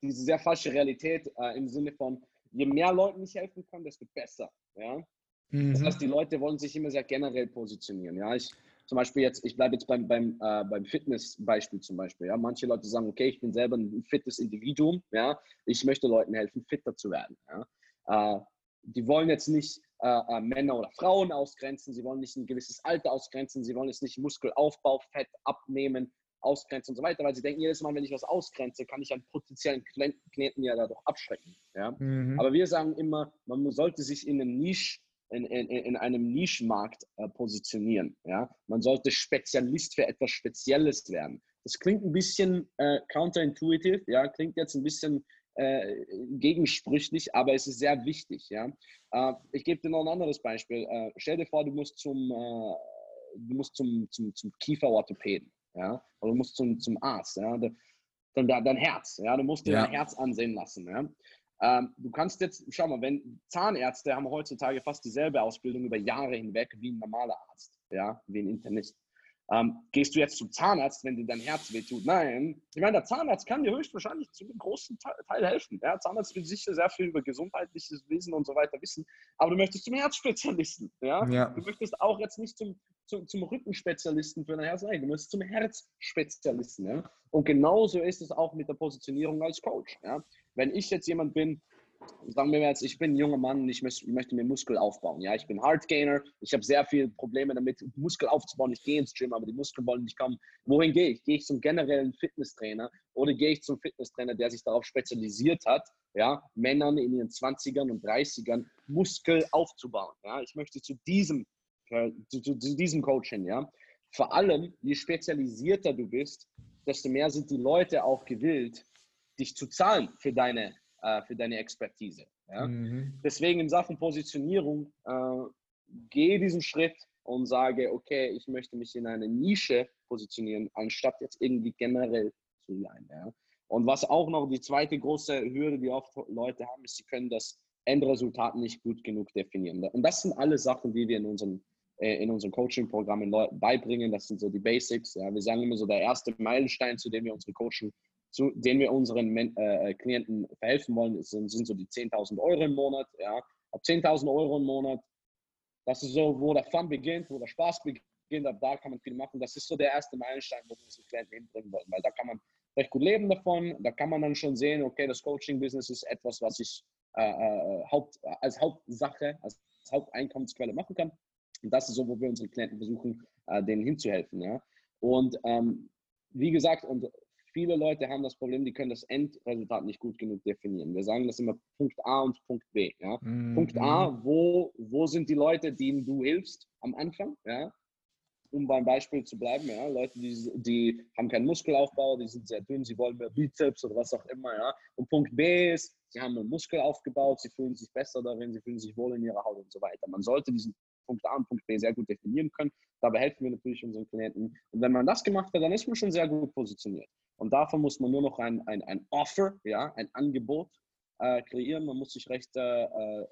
diese sehr falsche Realität äh, im Sinne von, je mehr Leuten ich helfen kann, desto besser. Ja? Mhm. Das heißt, die Leute wollen sich immer sehr generell positionieren. Ja? Ich, zum Beispiel jetzt, ich bleibe jetzt beim, beim, äh, beim Fitness-Beispiel zum Beispiel. Ja? Manche Leute sagen, okay, ich bin selber ein fittes Individuum, ja? ich möchte Leuten helfen, fitter zu werden. Ja? Äh, die wollen jetzt nicht äh, äh, Männer oder Frauen ausgrenzen, sie wollen nicht ein gewisses Alter ausgrenzen, sie wollen jetzt nicht Muskelaufbau, Fett abnehmen, ausgrenzen und so weiter, weil sie denken, jedes Mal, wenn ich was ausgrenze, kann ich einen potenziellen Klienten ja dadurch abschrecken. Ja? Mhm. Aber wir sagen immer, man sollte sich in einem Nische in, in, in einem Nischenmarkt äh, positionieren. Ja? Man sollte Spezialist für etwas Spezielles werden. Das klingt ein bisschen äh, counterintuitive, ja? klingt jetzt ein bisschen äh, gegensprüchlich, aber es ist sehr wichtig. Ja? Äh, ich gebe dir noch ein anderes Beispiel. Äh, stell dir vor, du musst zum, äh, du musst zum, zum, zum Kieferorthopäden ja? oder du musst zum, zum Arzt. Ja? Dann dein Herz. Ja? Du musst dir ja. dein Herz ansehen lassen. Ja? Ähm, du kannst jetzt, schau mal, wenn Zahnärzte haben heutzutage fast dieselbe Ausbildung über Jahre hinweg wie ein normaler Arzt, ja, wie ein Internist. Ähm, gehst du jetzt zum Zahnarzt, wenn dir dein Herz wehtut? Nein. Ich meine, der Zahnarzt kann dir höchstwahrscheinlich zu einem großen Teil helfen. Der Zahnarzt will sicher sehr viel über gesundheitliches Wissen und so weiter wissen, aber du möchtest zum Herzspezialisten. Ja? ja. Du möchtest auch jetzt nicht zum, zum, zum Rückenspezialisten für dein Herz, nein, du möchtest zum Herzspezialisten. Ja? Und genauso ist es auch mit der Positionierung als Coach. Ja? Wenn ich jetzt jemand bin, sagen wir jetzt, ich bin ein junger Mann und ich möchte, möchte mir Muskel aufbauen. Ja, ich bin Hardgainer, ich habe sehr viele Probleme damit, Muskel aufzubauen. Ich gehe ins Gym, aber die Muskeln wollen nicht kommen. Wohin gehe ich? Gehe ich zum generellen Fitnesstrainer oder gehe ich zum Fitnesstrainer, der sich darauf spezialisiert hat, ja, Männern in ihren 20ern und 30ern Muskel aufzubauen. Ja, ich möchte zu diesem, äh, zu, zu, zu diesem Coach hin. Ja, vor allem, je spezialisierter du bist, desto mehr sind die Leute auch gewillt, dich zu zahlen für deine, äh, für deine Expertise. Ja? Mhm. Deswegen in Sachen Positionierung, äh, gehe diesen Schritt und sage, okay, ich möchte mich in eine Nische positionieren, anstatt jetzt irgendwie generell zu sein. Ja? Und was auch noch die zweite große Hürde, die oft Leute haben, ist, sie können das Endresultat nicht gut genug definieren. Und das sind alle Sachen, die wir in unseren äh, in unserem Coaching-Programm beibringen. Das sind so die Basics. Ja. Wir sagen immer so, der erste Meilenstein, zu dem wir unsere Coaching zu denen wir unseren äh, Klienten verhelfen wollen, sind, sind so die 10.000 Euro im Monat. Ja. Ab 10.000 Euro im Monat, das ist so, wo der Fun beginnt, wo der Spaß beginnt, ab da kann man viel machen. Das ist so der erste Meilenstein, wo wir unsere Klienten hinbringen wollen, weil da kann man recht gut leben davon. Da kann man dann schon sehen, okay, das Coaching-Business ist etwas, was ich äh, äh, Haupt, als Hauptsache, als Haupteinkommensquelle machen kann. Und das ist so, wo wir unseren Klienten versuchen, äh, denen hinzuhelfen. Ja? Und ähm, wie gesagt, und viele Leute haben das Problem, die können das Endresultat nicht gut genug definieren. Wir sagen das immer Punkt A und Punkt B. Ja? Mhm. Punkt A, wo, wo sind die Leute, denen du hilfst am Anfang? Ja? Um beim Beispiel zu bleiben, ja? Leute, die, die haben keinen Muskelaufbau, die sind sehr dünn, sie wollen mehr Bizeps oder was auch immer. Ja? Und Punkt B ist, sie haben einen Muskel aufgebaut, sie fühlen sich besser darin, sie fühlen sich wohl in ihrer Haut und so weiter. Man sollte diesen Punkt A und Punkt B sehr gut definieren können. Dabei helfen wir natürlich unseren Klienten. Und wenn man das gemacht hat, dann ist man schon sehr gut positioniert. Und davon muss man nur noch ein, ein, ein Offer, ja, ein Angebot äh, kreieren. Man muss sich recht, äh, äh,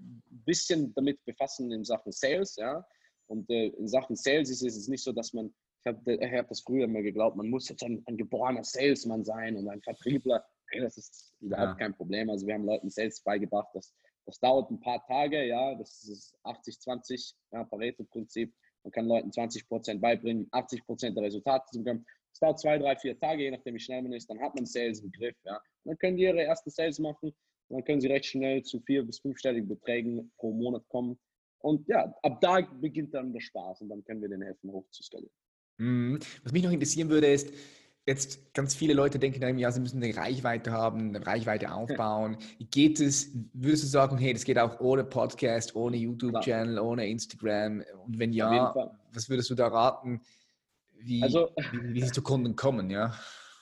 ein bisschen damit befassen in Sachen Sales, ja. Und äh, in Sachen Sales ist es nicht so, dass man, ich habe hab das früher immer geglaubt, man muss jetzt ein, ein geborener Salesman sein und ein Vertriebler. Hey, das ist überhaupt ja. kein Problem. Also wir haben Leuten Sales beigebracht, das, das dauert ein paar Tage, ja, das ist 80-20, ja, Pareto-Prinzip. Man kann Leuten 20 Prozent beibringen, 80 Prozent der Resultate zu bekommen. Es dauert zwei, drei, vier Tage, je nachdem, wie schnell man ist. Dann hat man Sales im Griff. Ja. Dann können die ihre ersten Sales machen. Dann können sie recht schnell zu vier- bis fünfstelligen Beträgen pro Monat kommen. Und ja, ab da beginnt dann der Spaß und dann können wir den helfen, hochzuskalieren. Mhm. Was mich noch interessieren würde, ist, jetzt ganz viele Leute denken, ja, sie müssen eine Reichweite haben, eine Reichweite aufbauen. Geht es? Würdest du sagen, hey, das geht auch ohne Podcast, ohne YouTube-Channel, ohne Instagram? Und wenn ja, was würdest du da raten, wie, also, wie, wie sie zu Kunden kommen, ja?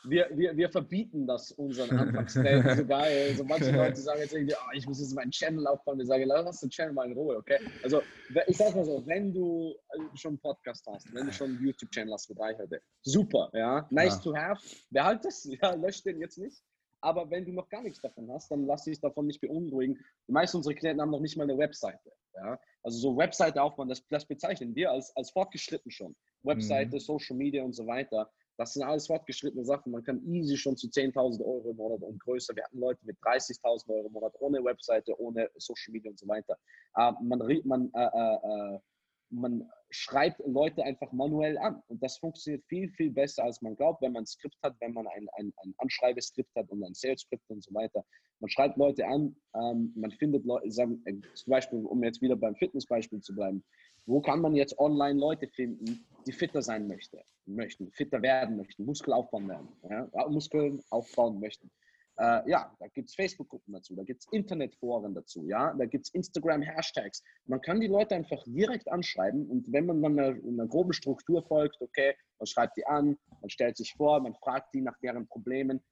Wir, wir, wir verbieten das unseren Anfangsstellen so geil. Also manche Leute sagen jetzt irgendwie, oh, ich muss jetzt meinen Channel aufbauen. Wir sagen, lass den Channel mal in Ruhe, okay? Also ich sag mal so, wenn du äh, schon einen Podcast hast, wenn du schon einen YouTube-Channel hast mit Reichweite, super, ja, nice ja. to have, behalt es, ja, lösch den jetzt nicht. Aber wenn du noch gar nichts davon hast, dann lass dich davon nicht beunruhigen. Die meisten unserer Klienten haben noch nicht mal eine Webseite. Ja? Also so Webseite aufbauen, das, das bezeichnen wir als, als fortgeschritten schon. Webseite, mhm. Social Media und so weiter. Das sind alles fortgeschrittene Sachen. Man kann easy schon zu 10.000 Euro im Monat und größer. Wir hatten Leute mit 30.000 Euro im Monat ohne Webseite, ohne Social Media und so weiter. Äh, man, man, äh, äh, äh, man schreibt Leute einfach manuell an. Und das funktioniert viel, viel besser, als man glaubt, wenn man ein Skript hat, wenn man ein, ein, ein Anschreibeskript hat und ein Sales-Skript und so weiter. Man schreibt Leute an, ähm, man findet Leute, sagen, äh, zum Beispiel, um jetzt wieder beim Fitnessbeispiel zu bleiben, wo kann man jetzt online Leute finden, die fitter sein möchte, möchten, fitter werden möchten, Muskel aufbauen werden, ja, Muskeln aufbauen möchten. Äh, ja, da gibt es Facebook-Gruppen dazu, da gibt es Internetforen dazu, ja, da gibt es Instagram-Hashtags. Man kann die Leute einfach direkt anschreiben und wenn man dann einer, einer groben Struktur folgt, okay, man schreibt die an, man stellt sich vor, man fragt die nach deren Problemen,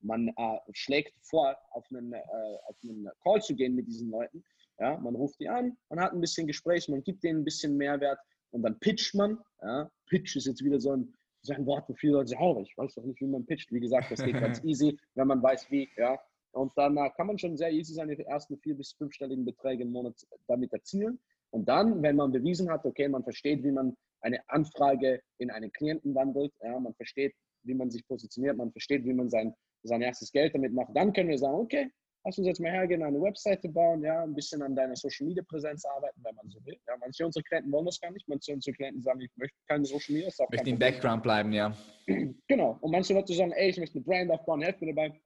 man äh, schlägt vor, auf einen, äh, auf einen Call zu gehen mit diesen Leuten. Ja, man ruft die an, man hat ein bisschen Gespräch, man gibt denen ein bisschen Mehrwert und dann pitcht man. Ja. Pitch ist jetzt wieder so ein, so ein Wort, wo viele Leute sagen, oh, ich weiß doch nicht, wie man pitcht. Wie gesagt, das geht ganz easy, wenn man weiß, wie. Ja. Und dann äh, kann man schon sehr easy seine ersten vier- bis fünfstelligen Beträge im Monat damit erzielen. Und dann, wenn man bewiesen hat, okay, man versteht, wie man eine Anfrage in einen Klienten wandelt, ja, man versteht, wie man sich positioniert, man versteht, wie man sein, sein erstes Geld damit macht, dann können wir sagen, okay, lass uns jetzt mal hergehen, eine Webseite bauen, ja, ein bisschen an deiner Social Media Präsenz arbeiten, wenn man so will. Ja, manche unserer Klienten wollen das gar nicht, manche unserer Klienten sagen, ich möchte keine Social Media. Ich möchte im Background bleiben, ja. Genau. Und manche Leute sagen, ey, ich möchte eine Brand aufbauen, helft mir dabei.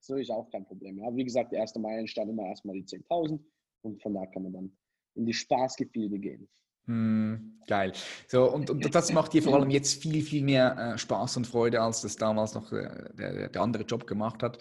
Das ist auch kein Problem. Ja. Wie gesagt, der erste Meilen stand immer erstmal die 10.000 und von da kann man dann in die Spaßgefilde gehen. Hm, geil. So, und, und das macht dir vor allem jetzt viel, viel mehr äh, Spaß und Freude, als das damals noch äh, der, der andere Job gemacht hat.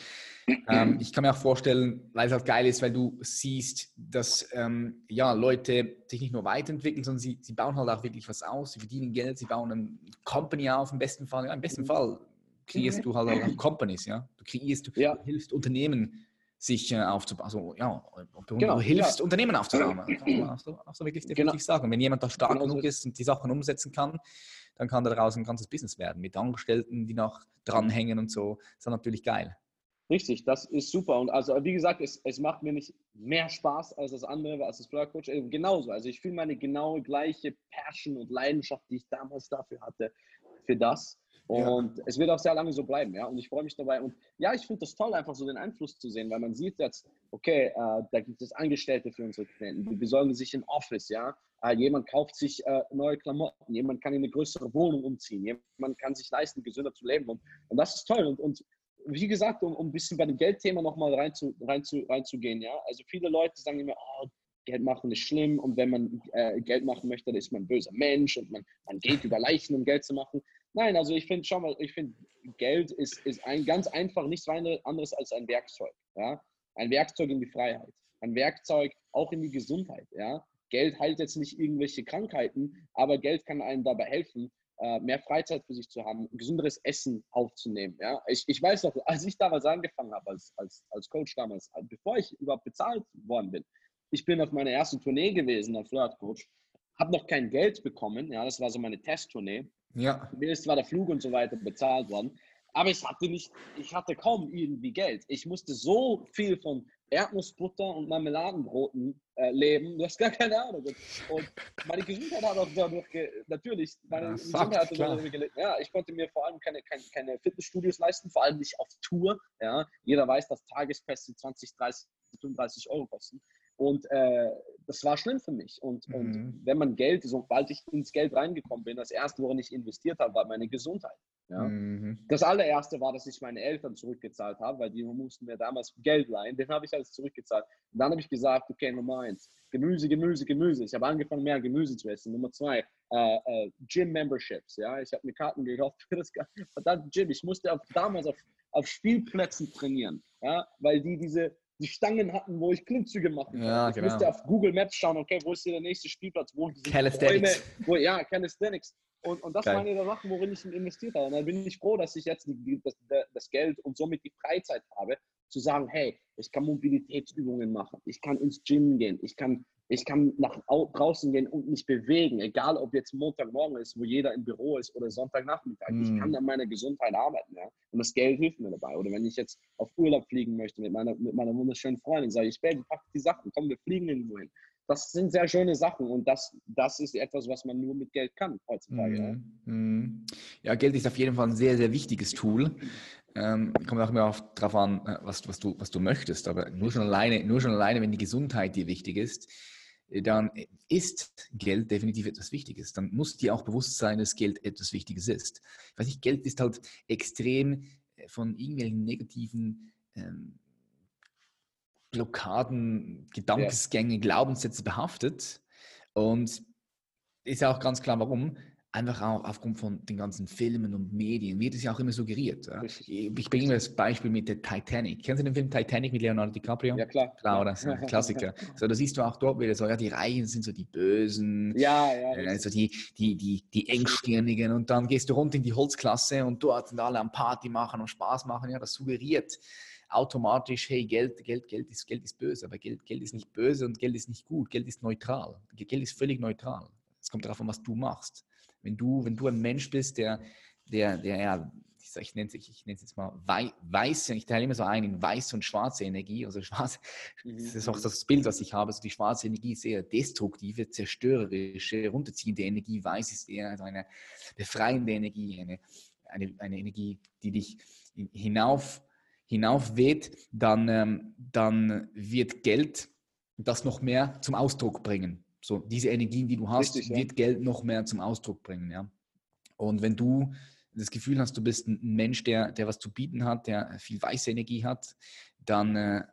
Ähm, ich kann mir auch vorstellen, weil es halt geil ist, weil du siehst, dass ähm, ja, Leute sich nicht nur weiterentwickeln, sondern sie, sie bauen halt auch wirklich was aus, sie verdienen Geld, sie bauen eine Company auf, im besten Fall. Ja, Im besten Fall kreierst du halt auch Companies, ja. Du kreierst, du ja. hilfst Unternehmen sich äh, aufzubauen. Also, ja, du genau, hilfst, ja. Unternehmen aufzubauen. Kann man auch so, auch so wirklich genau. definitiv genau. sagen. Wenn jemand da stark genau genug ist und die Sachen umsetzen kann, dann kann daraus ein ganzes Business werden. Mit Angestellten, die noch dranhängen und so. Das ist natürlich geil. Richtig, das ist super. Und also, wie gesagt, es, es macht mir nicht mehr Spaß als das andere, als das Flirt Coach. Äh, genauso. Also, ich fühle meine genau gleiche Passion und Leidenschaft, die ich damals dafür hatte, für das. Und ja. es wird auch sehr lange so bleiben, ja. Und ich freue mich dabei. Und ja, ich finde das toll, einfach so den Einfluss zu sehen, weil man sieht jetzt, okay, äh, da gibt es Angestellte für unsere Klienten, die besorgen sich ein Office, ja. Äh, jemand kauft sich äh, neue Klamotten, jemand kann in eine größere Wohnung umziehen, jemand kann sich leisten, gesünder zu leben. Und, und das ist toll. Und, und wie gesagt, um, um ein bisschen bei dem Geldthema nochmal rein zu, rein zu, reinzugehen, ja. Also viele Leute sagen immer, oh, Geld machen ist schlimm und wenn man äh, Geld machen möchte, dann ist man ein böser Mensch und man, man geht über Leichen, um Geld zu machen. Nein, also ich finde, schau mal, ich finde, Geld ist, ist ein ganz einfach nichts anderes als ein Werkzeug. Ja? Ein Werkzeug in die Freiheit. Ein Werkzeug auch in die Gesundheit. Ja? Geld heilt jetzt nicht irgendwelche Krankheiten, aber Geld kann einem dabei helfen, äh, mehr Freizeit für sich zu haben, gesünderes Essen aufzunehmen. Ja? Ich, ich weiß noch, als ich damals angefangen habe, als, als, als Coach damals, bevor ich überhaupt bezahlt worden bin, ich bin auf meiner ersten Tournee gewesen, als Flirt-Coach, habe noch kein Geld bekommen. Ja, das war so meine Testtournee. Ja. Mir ist zwar der Flug und so weiter bezahlt worden, aber ich hatte nicht, ich hatte kaum irgendwie Geld. Ich musste so viel von Erdnussbutter und Marmeladenbroten äh, leben. Du hast gar keine Ahnung. Und meine Gesundheit hat auch dadurch, natürlich, meine ja, Gesundheit hat dadurch gelitten. Ja, ich konnte mir vor allem keine, keine, keine, Fitnessstudios leisten, vor allem nicht auf Tour. Ja, jeder weiß, dass Tagespässe 20, 30, 35 Euro kosten. Und äh, das war schlimm für mich. Und, mhm. und wenn man Geld, sobald ich ins Geld reingekommen bin, das erste, worin ich investiert habe, war meine Gesundheit. Ja? Mhm. Das allererste war, dass ich meine Eltern zurückgezahlt habe, weil die mussten mir damals Geld leihen. Den habe ich alles zurückgezahlt. Und dann habe ich gesagt, okay, Nummer eins, Gemüse, Gemüse, Gemüse. Ich habe angefangen, mehr Gemüse zu essen. Nummer zwei, äh, äh, Gym-Memberships. Ja? Ich habe mir Karten gekauft für das verdammte Gym. Ich musste auf, damals auf, auf Spielplätzen trainieren, ja? weil die diese die Stangen hatten, wo ich Klimmzüge machen. Ja, ich genau. musste auf Google Maps schauen, okay, wo ist hier der nächste Spielplatz? Wo Calisthenics. Bäume, wo, ja, Calisthenics. Und, und das Geil. waren die Sachen, worin ich investiert habe. Und dann bin ich froh, dass ich jetzt die, das, das Geld und somit die Freizeit habe, zu sagen, hey, ich kann Mobilitätsübungen machen, ich kann ins Gym gehen, ich kann, ich kann nach draußen gehen und mich bewegen, egal ob jetzt Montagmorgen ist, wo jeder im Büro ist oder Sonntagnachmittag. Mm. Ich kann an meiner Gesundheit arbeiten. Ja? Und das Geld hilft mir dabei. Oder wenn ich jetzt auf Urlaub fliegen möchte mit meiner, mit meiner wunderschönen Freundin, sage ich, baby, pack die Sachen, komm, wir fliegen irgendwo hin. Das sind sehr schöne Sachen und das, das ist etwas, was man nur mit Geld kann heutzutage. Mm. Ja? Geld ist auf jeden Fall ein sehr, sehr wichtiges Tool. Ähm, kommt auch immer darauf an, äh, was, was, du, was du möchtest. Aber nur schon, alleine, nur schon alleine, wenn die Gesundheit dir wichtig ist, äh, dann ist Geld definitiv etwas Wichtiges. Dann muss dir auch bewusst sein, dass Geld etwas Wichtiges ist. Ich weiß nicht, Geld ist halt extrem äh, von irgendwelchen negativen ähm, Blockaden, Gedankensgänge, ja. Glaubenssätze behaftet. Und ist ja auch ganz klar, warum einfach auch aufgrund von den ganzen Filmen und Medien wird es ja auch immer suggeriert. Ja. Ich bringe das Beispiel mit der Titanic. Kennen Sie den Film Titanic mit Leonardo DiCaprio? Ja, klar. Klar, oder? So ein Klassiker. so, da siehst du auch dort wieder so, ja, die Reichen sind so die Bösen, ja, ja, äh, so die, die, die, die Engstirnigen und dann gehst du runter in die Holzklasse und dort sind alle am Party machen und Spaß machen. Ja, das suggeriert automatisch, hey, Geld, Geld, Geld ist, Geld ist böse, aber Geld, Geld ist nicht böse und Geld ist nicht gut. Geld ist neutral. Geld ist völlig neutral. Es kommt darauf an, was du machst. Wenn du, wenn du ein Mensch bist, der, der, der ja, ich, ich nenne es ich nenne es jetzt mal wei, weiße, ich teile immer so ein in weiße und schwarze Energie. Also schwarz, mhm. das ist auch das Bild, was ich habe. Also die schwarze Energie ist eher destruktive, zerstörerische, runterziehende Energie. Weiß ist eher so eine befreiende Energie, eine, eine, eine Energie, die dich hinauf, hinauf weht. Dann, ähm, dann wird Geld das noch mehr zum Ausdruck bringen. So, diese Energien, die du hast, Richtig, wird ja. Geld noch mehr zum Ausdruck bringen. Ja? Und wenn du das Gefühl hast, du bist ein Mensch, der, der was zu bieten hat, der viel weiße Energie hat, dann äh,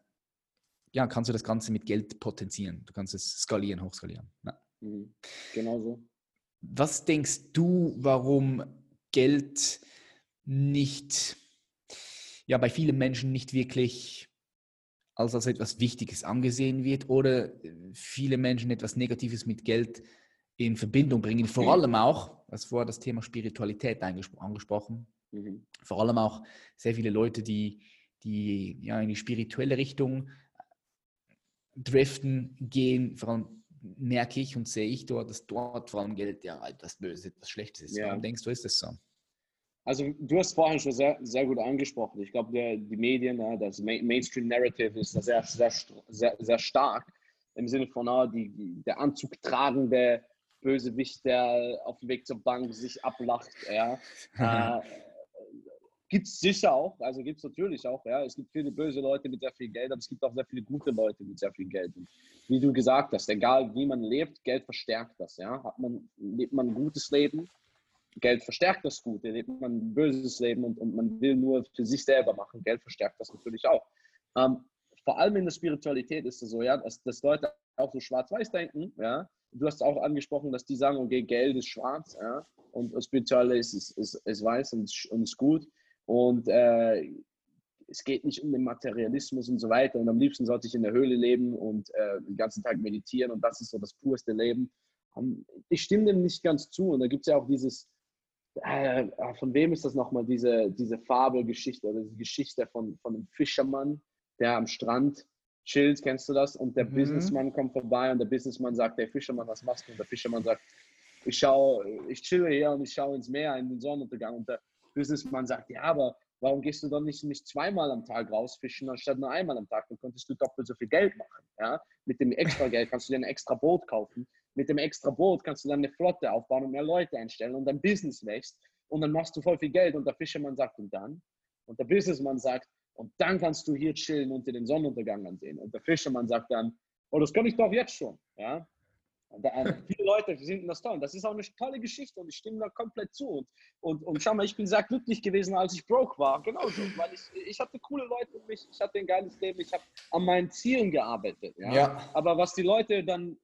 ja, kannst du das Ganze mit Geld potenzieren. Du kannst es skalieren, hochskalieren. Ja. Mhm. Genau so. Was denkst du, warum Geld nicht, ja, bei vielen Menschen nicht wirklich als, als etwas Wichtiges angesehen wird oder viele Menschen etwas Negatives mit Geld in Verbindung bringen. Vor allem auch, was vorher das Thema Spiritualität angesprochen, mhm. vor allem auch sehr viele Leute, die, die ja, in die spirituelle Richtung driften, gehen, vor allem merke ich und sehe ich dort, dass dort vor allem Geld ja etwas Böses, etwas Schlechtes ist. Ja. Warum denkst du, ist das so? Also du hast vorhin schon sehr, sehr gut angesprochen. Ich glaube, die Medien, das Mainstream-Narrative ist sehr, sehr, sehr, sehr stark im Sinne von ah, die, der Anzug Bösewicht, der auf dem Weg zur Bank sich ablacht. Ja. äh, gibt es sicher auch, also gibt es natürlich auch. Ja. Es gibt viele böse Leute mit sehr viel Geld, aber es gibt auch sehr viele gute Leute mit sehr viel Geld. Und wie du gesagt hast, egal wie man lebt, Geld verstärkt das. Ja. Hat man, lebt man ein gutes Leben, Geld verstärkt das Gute, lebt man ein böses Leben und, und man will nur für sich selber machen. Geld verstärkt das natürlich auch. Ähm, vor allem in der Spiritualität ist es so, ja, dass, dass Leute auch so schwarz-weiß denken, ja. Du hast auch angesprochen, dass die sagen, okay, Geld ist schwarz, ja, und Spirituelle ist, ist, ist, ist weiß und, und ist gut. Und äh, es geht nicht um den Materialismus und so weiter. Und am liebsten sollte ich in der Höhle leben und äh, den ganzen Tag meditieren und das ist so das purste Leben. Ähm, ich stimme dem nicht ganz zu. Und da gibt es ja auch dieses, äh, von wem ist das nochmal, diese, diese Fabelgeschichte oder die Geschichte von, von einem Fischermann, der am Strand chillt, kennst du das? Und der mhm. Businessmann kommt vorbei und der Businessmann sagt, der Fischermann, was machst du? Und der Fischermann sagt, ich schaue, ich chille hier und ich schaue ins Meer, in den Sonnenuntergang. Und der Businessmann sagt, ja, aber Warum gehst du dann nicht, nicht zweimal am Tag rausfischen, anstatt nur einmal am Tag? Dann könntest du doppelt so viel Geld machen. Ja? Mit dem extra Geld kannst du dir ein extra Boot kaufen. Mit dem extra Boot kannst du dann eine Flotte aufbauen und mehr Leute einstellen und dein Business wächst. Und dann machst du voll viel Geld. Und der Fischermann sagt, und dann? Und der Businessmann sagt, und dann kannst du hier chillen und dir den Sonnenuntergang ansehen. Und der Fischermann sagt dann, oh, das kann ich doch jetzt schon. Ja? Da, viele Leute finden das toll. Und das ist auch eine tolle Geschichte und ich stimme da komplett zu. Und, und, und schau mal, ich bin sehr glücklich gewesen, als ich broke war. Genauso. Weil ich, ich hatte coole Leute um mich, ich hatte ein geiles Leben, ich habe an meinen Zielen gearbeitet. Ja? ja? Aber was die Leute dann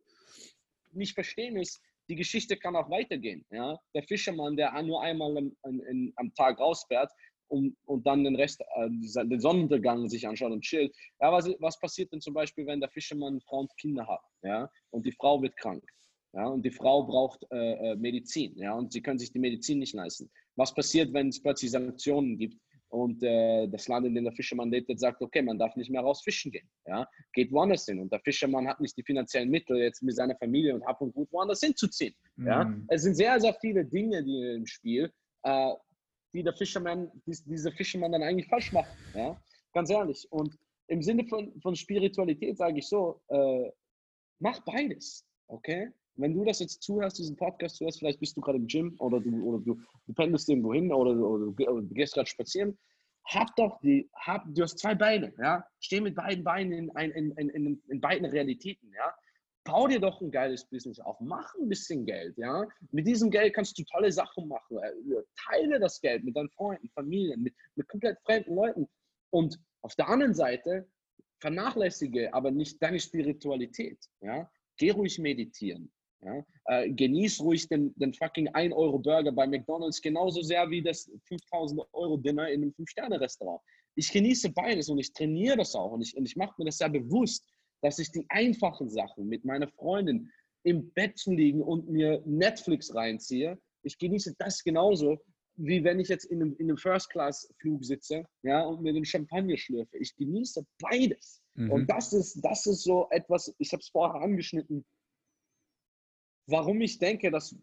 nicht verstehen, ist, die Geschichte kann auch weitergehen. Ja? Der Fischermann, der nur einmal am, am, am Tag rausfährt, und, und dann den Rest, äh, den Sonnenuntergang sich anschaut und chillt. Ja, was, was passiert denn zum Beispiel, wenn der Fischermann Frau und Kinder hat, ja, und die Frau wird krank, ja, und die Frau braucht äh, äh, Medizin, ja, und sie können sich die Medizin nicht leisten. Was passiert, wenn es plötzlich Sanktionen gibt und äh, das Land, in dem der Fischermann lebt, sagt, okay, man darf nicht mehr raus fischen gehen, ja, geht woanders hin und der Fischermann hat nicht die finanziellen Mittel, jetzt mit seiner Familie und Hab und Gut woanders hinzuziehen, mhm. ja. Es sind sehr, sehr viele Dinge, die im Spiel, äh, die der Fischermann, die, diese Fischermann dann eigentlich falsch macht. Ja? Ganz ehrlich. Und im Sinne von, von Spiritualität sage ich so, äh, mach beides. Okay? Wenn du das jetzt zuhörst, diesen Podcast zuhörst, vielleicht bist du gerade im Gym oder du, oder du, du pendelst irgendwo hin oder, oder, oder du gehst gerade spazieren, hab doch die, hab, du hast zwei Beine, ja, steh mit beiden Beinen in, in, in, in, in beiden Realitäten, ja, bau dir doch ein geiles Business auf, mach ein bisschen Geld, ja. Mit diesem Geld kannst du tolle Sachen machen. Äh, teile das Geld mit deinen Freunden, Familien, mit, mit komplett fremden Leuten. Und auf der anderen Seite vernachlässige aber nicht deine Spiritualität, ja. Geh ruhig meditieren. Ja? Äh, genieß ruhig den, den fucking 1-Euro-Burger bei McDonalds genauso sehr wie das 5000 Euro Dinner in einem 5-Sterne-Restaurant. Ich genieße beides und ich trainiere das auch und ich, und ich mache mir das sehr bewusst, dass ich die einfachen Sachen mit meiner Freundin im Bett zu liegen und mir Netflix reinziehe, ich genieße das genauso, wie wenn ich jetzt in einem, in einem First-Class-Flug sitze ja, und mir den Champagner schlürfe. Ich genieße beides. Mhm. Und das ist, das ist so etwas, ich habe es vorher angeschnitten, warum ich denke, dass,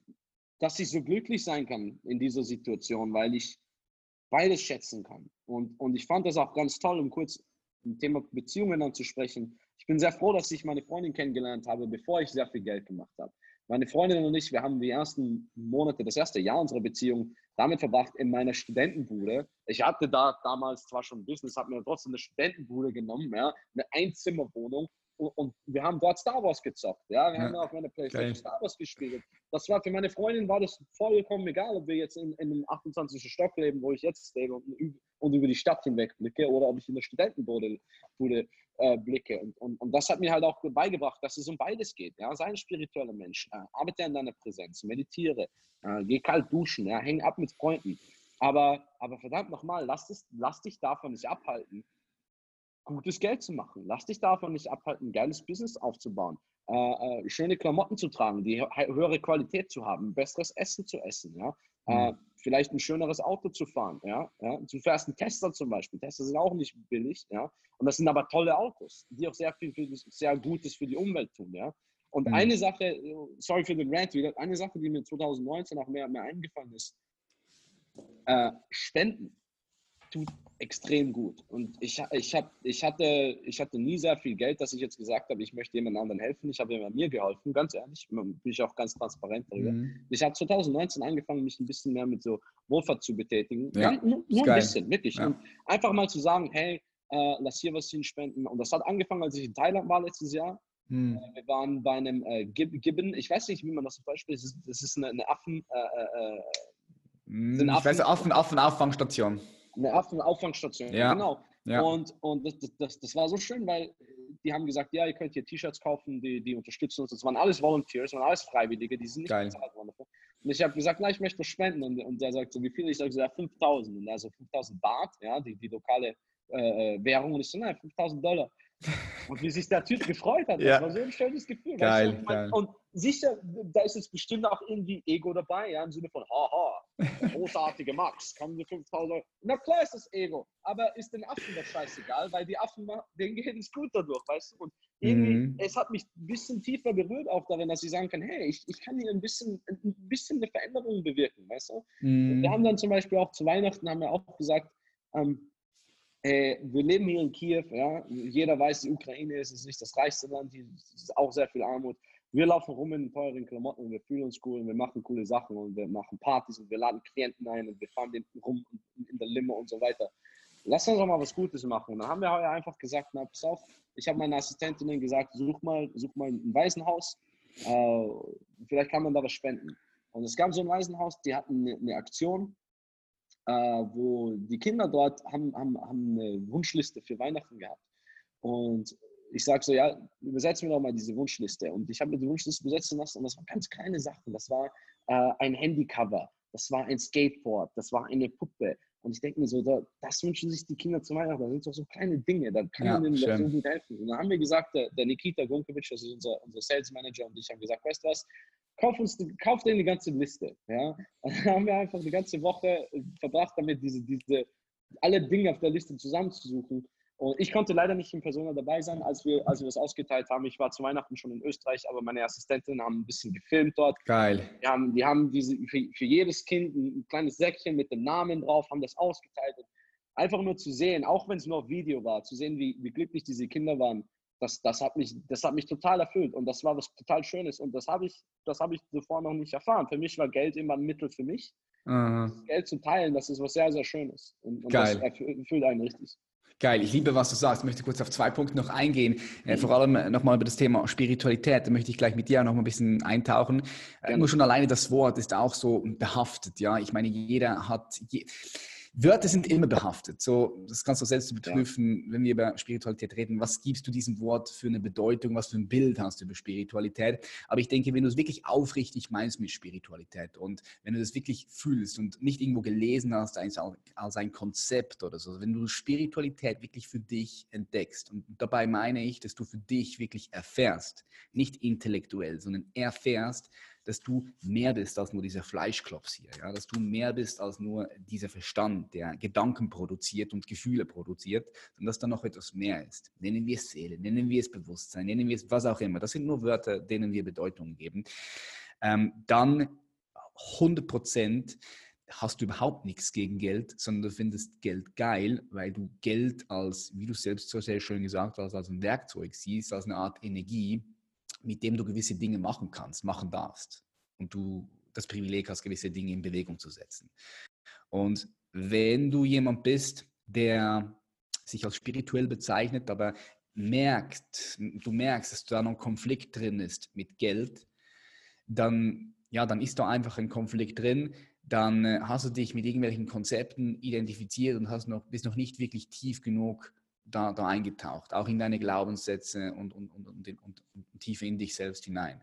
dass ich so glücklich sein kann in dieser Situation, weil ich beides schätzen kann. Und, und ich fand das auch ganz toll, um kurz ein Thema Beziehungen anzusprechen bin sehr froh, dass ich meine Freundin kennengelernt habe, bevor ich sehr viel Geld gemacht habe. Meine Freundin und ich, wir haben die ersten Monate, das erste Jahr unserer Beziehung damit verbracht in meiner Studentenbude. Ich hatte da damals zwar schon Business, habe mir trotzdem eine Studentenbude genommen, ja, eine Einzimmerwohnung und wir haben dort Star Wars gezockt. Ja, wir ja, haben auf meiner Playstation geil. Star Wars gespielt. Das war für meine Freundin war das vollkommen egal, ob wir jetzt in, in einem 28. Stock leben, wo ich jetzt lebe und, und über die Stadt hinweg blicke oder ob ich in der Studentenbude Bude, äh, blicke. Und, und, und, das hat mir halt auch beigebracht, dass es um beides geht. Ja, sei ein spiritueller Mensch, äh, arbeite an deiner Präsenz, meditiere, äh, geh kalt duschen, ja, häng ab mit Freunden. Aber, aber verdammt nochmal, lass, lass dich davon nicht abhalten, gutes Geld zu machen. Lass dich davon nicht abhalten, ein geiles Business aufzubauen, äh, äh, schöne Klamotten zu tragen, die höhere Qualität zu haben, besseres Essen zu essen, ja. Mhm. Äh, vielleicht ein schöneres Auto zu fahren, ja. ja. Du fährst einen Tesla zum Beispiel. Tesla sind auch nicht billig, ja. Und das sind aber tolle Autos, die auch sehr viel für die, sehr Gutes für die Umwelt tun, ja. Und mhm. eine Sache, sorry für den Rant wieder, eine Sache, die mir 2019 auch mehr, mehr eingefallen ist, äh, Spenden tut extrem gut. Und ich, ich, hab, ich, hatte, ich hatte nie sehr viel Geld, dass ich jetzt gesagt habe, ich möchte jemand anderen helfen. Ich habe immer mir geholfen, ganz ehrlich. Bin ich auch ganz transparent darüber. Mhm. Ich habe 2019 angefangen, mich ein bisschen mehr mit so Wohlfahrt zu betätigen. Ja, nur, nur ein bisschen, wirklich. Ja. Und einfach mal zu sagen, hey, äh, lass hier was hinspenden. Und das hat angefangen, als ich in Thailand war letztes Jahr. Hm. Wir waren bei einem äh, Gibbon, ich weiß nicht, wie man das zum Beispiel, das ist, das ist eine, eine Affen, äh, äh, äh hm, ich weiß, Affen, Affenauffangstation. Eine Affenauffangstation, ja. genau. Ja. Und, und das, das, das war so schön, weil die haben gesagt, ja, ihr könnt hier T-Shirts kaufen, die, die unterstützen uns. Das waren alles Volunteers, das waren alles Freiwillige, die sind nicht Geil. bezahlt worden. Und ich habe gesagt, na, ich möchte spenden. Und, und der sagt so, wie viel? Ich sage so, ja, 5000. Und er so, 5000 Baht, ja, die, die lokale äh, äh, Währung. Und ich so, nein, 5000 Dollar. Und wie sich der Typ gefreut hat, ja. das war so ein schönes Gefühl. Geil, weißt du? geil. Und sicher, da ist jetzt bestimmt auch irgendwie Ego dabei, ja, im Sinne von, haha, großartige Max, kann die 5000 Na klar ist das Ego, aber ist den Affen das scheißegal, weil die Affen, denen geht es gut dadurch, weißt du? Und irgendwie, mhm. es hat mich ein bisschen tiefer berührt auch darin, dass ich sagen kann, hey, ich, ich kann hier ein bisschen, ein bisschen eine Veränderung bewirken, weißt du? Mhm. Wir haben dann zum Beispiel auch zu Weihnachten, haben wir auch gesagt, ähm, äh, wir leben hier in Kiew, ja. Jeder weiß, die Ukraine ist, ist nicht das reichste Land, es ist auch sehr viel Armut. Wir laufen rum in teuren Klamotten und wir fühlen uns cool und wir machen coole Sachen und wir machen Partys und wir laden Klienten ein und wir fahren den rum in der Limo und so weiter. Lass uns doch mal was Gutes machen. Und dann haben wir heute einfach gesagt, na, pass auf, ich habe meiner Assistentin gesagt, such mal, such mal ein Waisenhaus, äh, vielleicht kann man da was spenden. Und es gab so ein Waisenhaus, die hatten eine, eine Aktion, wo die Kinder dort haben, haben, haben eine Wunschliste für Weihnachten gehabt. Und ich sage so, ja, übersetzen wir doch mal diese Wunschliste. Und ich habe mir die Wunschliste besetzen lassen und das waren ganz kleine Sachen. Das war äh, ein Handycover, das war ein Skateboard, das war eine Puppe. Und ich denke mir so, da, das wünschen sich die Kinder zu Weihnachten. Das sind doch so kleine Dinge, da kann ja, man denen so gut helfen. Und dann haben wir gesagt, der, der Nikita Gunkovic, das ist unser, unser Sales Manager, und ich haben gesagt, weißt du was, kauf uns, kauf denen die ganze Liste. Ja? Und dann haben wir einfach die ganze Woche verbracht, damit diese, diese, alle Dinge auf der Liste zusammenzusuchen. Und ich konnte leider nicht in Persona dabei sein, als wir, als wir das ausgeteilt haben. Ich war zu Weihnachten schon in Österreich, aber meine Assistentin haben ein bisschen gefilmt dort. Geil. Die haben, die haben diese, für, für jedes Kind ein kleines Säckchen mit dem Namen drauf, haben das ausgeteilt. Einfach nur zu sehen, auch wenn es nur auf Video war, zu sehen, wie, wie glücklich diese Kinder waren, das, das, hat mich, das hat mich total erfüllt. Und das war was total Schönes. Und das habe ich, hab ich zuvor noch nicht erfahren. Für mich war Geld immer ein Mittel für mich. Mhm. Geld zu teilen, das ist was sehr, sehr Schönes. Und, und Geil. das erfüllt einen richtig. Geil, ich liebe, was du sagst. Ich möchte kurz auf zwei Punkte noch eingehen. Äh, vor allem nochmal über das Thema Spiritualität. Da möchte ich gleich mit dir noch mal ein bisschen eintauchen. Äh, nur schon alleine das Wort ist auch so behaftet. Ja, ich meine, jeder hat. Je Wörter sind immer behaftet. So, das kannst du selbst überprüfen, ja. wenn wir über Spiritualität reden. Was gibst du diesem Wort für eine Bedeutung? Was für ein Bild hast du über Spiritualität? Aber ich denke, wenn du es wirklich aufrichtig meinst mit Spiritualität und wenn du das wirklich fühlst und nicht irgendwo gelesen hast als, als ein Konzept oder so, wenn du Spiritualität wirklich für dich entdeckst und dabei meine ich, dass du für dich wirklich erfährst, nicht intellektuell, sondern erfährst, dass du mehr bist als nur dieser Fleischklops hier, ja? dass du mehr bist als nur dieser Verstand, der Gedanken produziert und Gefühle produziert, sondern dass da noch etwas mehr ist. Nennen wir es Seele, nennen wir es Bewusstsein, nennen wir es was auch immer. Das sind nur Wörter, denen wir Bedeutung geben. Ähm, dann 100 Prozent hast du überhaupt nichts gegen Geld, sondern du findest Geld geil, weil du Geld als, wie du selbst so sehr schön gesagt hast, als ein Werkzeug siehst, als eine Art Energie, mit dem du gewisse Dinge machen kannst, machen darfst. Und du das Privileg hast, gewisse Dinge in Bewegung zu setzen. Und wenn du jemand bist, der sich als spirituell bezeichnet, aber merkt, du merkst, dass da noch ein Konflikt drin ist mit Geld, dann, ja, dann ist da einfach ein Konflikt drin. Dann äh, hast du dich mit irgendwelchen Konzepten identifiziert und hast noch, bist noch nicht wirklich tief genug da, da eingetaucht, auch in deine Glaubenssätze und, und, und, und, und, und tief in dich selbst hinein.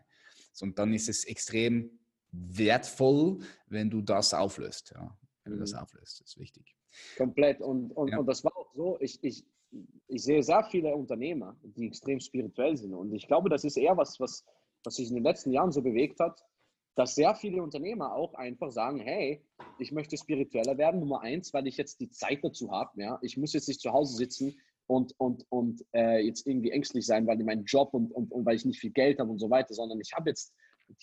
So, und dann ist es extrem wertvoll, wenn du das auflöst. Ja. Wenn du das mhm. auflöst, ist wichtig. Komplett. Und, und, ja. und das war auch so, ich, ich, ich sehe sehr viele Unternehmer, die extrem spirituell sind. Und ich glaube, das ist eher was, was, was sich in den letzten Jahren so bewegt hat, dass sehr viele Unternehmer auch einfach sagen, hey, ich möchte spiritueller werden, Nummer eins, weil ich jetzt die Zeit dazu habe. Ja? Ich muss jetzt nicht zu Hause sitzen und, und, und äh, jetzt irgendwie ängstlich sein, weil ich meinen Job und, und, und weil ich nicht viel Geld habe und so weiter, sondern ich habe jetzt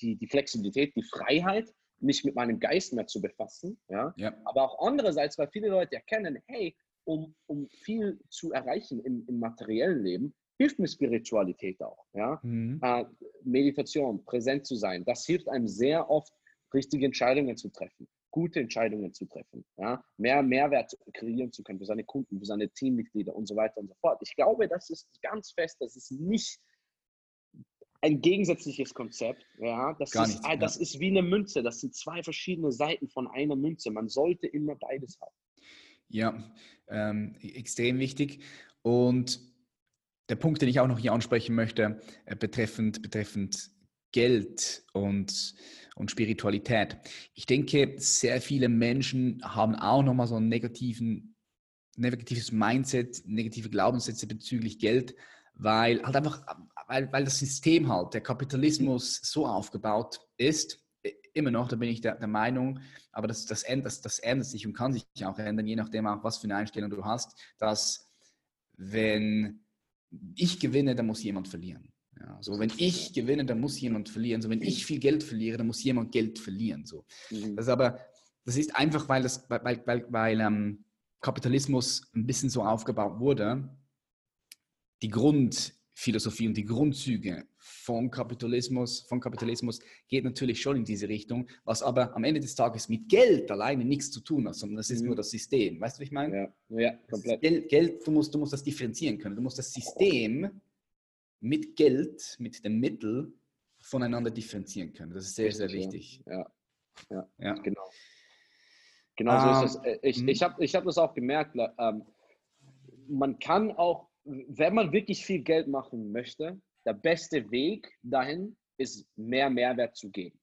die, die Flexibilität, die Freiheit, mich mit meinem Geist mehr zu befassen. Ja? ja? Aber auch andererseits, weil viele Leute erkennen, hey, um, um viel zu erreichen im, im materiellen Leben, hilft mir Spiritualität auch. Ja? Mhm. Äh, Meditation, präsent zu sein, das hilft einem sehr oft, richtige Entscheidungen zu treffen gute Entscheidungen zu treffen, ja, mehr Mehrwert kreieren zu können für seine Kunden, für seine Teammitglieder und so weiter und so fort. Ich glaube, das ist ganz fest, das ist nicht ein gegensätzliches Konzept. Ja, das, Gar ist, nicht, das ja. ist wie eine Münze. Das sind zwei verschiedene Seiten von einer Münze. Man sollte immer beides haben. Ja, ähm, extrem wichtig. Und der Punkt, den ich auch noch hier ansprechen möchte, äh, betreffend, betreffend Geld und, und Spiritualität. Ich denke, sehr viele Menschen haben auch nochmal so ein negativen, negatives Mindset, negative Glaubenssätze bezüglich Geld, weil halt einfach, weil, weil das System halt, der Kapitalismus so aufgebaut ist, immer noch, da bin ich der, der Meinung, aber das, das, das, das ändert sich und kann sich auch ändern, je nachdem auch, was für eine Einstellung du hast, dass wenn ich gewinne, dann muss jemand verlieren. Ja, so wenn ich gewinne, dann muss jemand verlieren. So wenn ich viel Geld verliere, dann muss jemand Geld verlieren. So. Mhm. Das ist aber, das ist einfach, weil das, weil, weil, weil ähm, Kapitalismus ein bisschen so aufgebaut wurde, die Grundphilosophie und die Grundzüge von Kapitalismus, von Kapitalismus geht natürlich schon in diese Richtung, was aber am Ende des Tages mit Geld alleine nichts zu tun hat, sondern das ist mhm. nur das System. Weißt du, was ich meine? Ja, ja komplett. Geld, Geld, du, musst, du musst das differenzieren können. Du musst das System mit Geld, mit dem Mittel voneinander differenzieren können. Das ist sehr, sehr wichtig. Ja, ja, ja. genau. Genau so ist es. Ähm, ich, ich mhm. habe ich hab das auch gemerkt. Ähm, man kann auch, wenn man wirklich viel Geld machen möchte, der beste Weg dahin ist, mehr Mehrwert zu geben.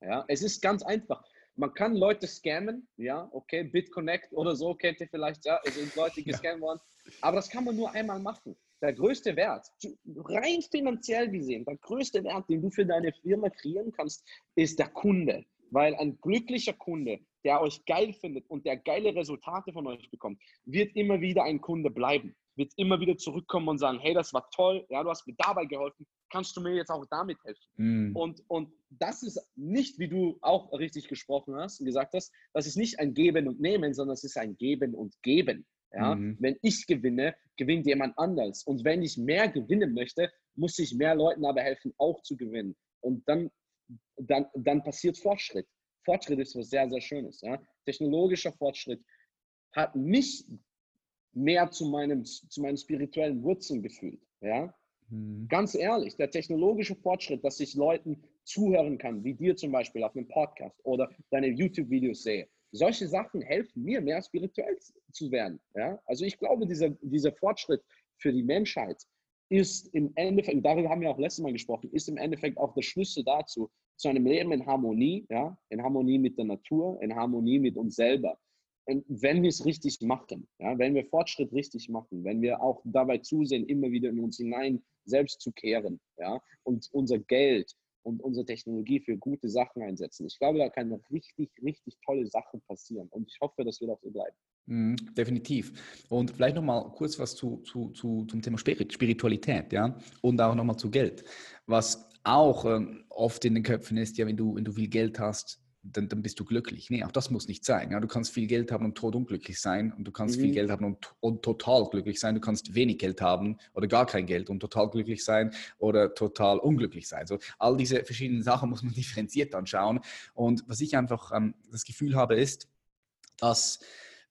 Ja, es ist ganz einfach. Man kann Leute scammen, ja, okay, BitConnect oder so kennt ihr vielleicht, ja, es sind Leute, die gescammt worden. Aber das kann man nur einmal machen. Der größte Wert, rein finanziell gesehen, der größte Wert, den du für deine Firma kreieren kannst, ist der Kunde. Weil ein glücklicher Kunde, der euch geil findet und der geile Resultate von euch bekommt, wird immer wieder ein Kunde bleiben. Wird immer wieder zurückkommen und sagen, hey, das war toll, ja, du hast mir dabei geholfen, kannst du mir jetzt auch damit helfen? Mm. Und, und das ist nicht, wie du auch richtig gesprochen hast und gesagt hast, das ist nicht ein Geben und Nehmen, sondern es ist ein Geben und Geben. Ja? Mhm. Wenn ich gewinne, gewinnt jemand anders. Und wenn ich mehr gewinnen möchte, muss ich mehr Leuten aber helfen, auch zu gewinnen. Und dann dann, dann passiert Fortschritt. Fortschritt ist was sehr, sehr Schönes. Ja? Technologischer Fortschritt hat mich mehr zu, meinem, zu meinen spirituellen Wurzeln gefühlt. Ja? Mhm. Ganz ehrlich, der technologische Fortschritt, dass ich Leuten zuhören kann, wie dir zum Beispiel auf einem Podcast oder deine YouTube-Videos sehe, solche Sachen helfen mir, mehr spirituell zu werden. Ja? Also ich glaube, dieser, dieser Fortschritt für die Menschheit ist im Endeffekt, darüber haben wir auch letztes Mal gesprochen, ist im Endeffekt auch der Schlüssel dazu, zu einem Leben in Harmonie, ja, in Harmonie mit der Natur, in Harmonie mit uns selber. Und wenn wir es richtig machen, ja, wenn wir Fortschritt richtig machen, wenn wir auch dabei zusehen, immer wieder in uns hinein selbst zu kehren, ja, und unser Geld und unsere Technologie für gute Sachen einsetzen. Ich glaube, da kann richtig, richtig tolle Sachen passieren. Und ich hoffe, das wird auch so bleiben. Mhm, definitiv. Und vielleicht nochmal kurz was zu, zu, zu, zum Thema Spiritualität, ja, und auch nochmal zu Geld. Was auch ähm, oft in den Köpfen ist, ja, wenn du, wenn du viel Geld hast, dann, dann bist du glücklich. Nee, auch das muss nicht sein. Ja, du kannst viel Geld haben und tot unglücklich sein und du kannst mhm. viel Geld haben und, und, total glücklich sein. Du kannst wenig Geld haben oder gar kein Geld und total glücklich sein oder total unglücklich sein. So, all diese verschiedenen Sachen muss man differenziert anschauen. Und was ich einfach ähm, das Gefühl habe, ist, dass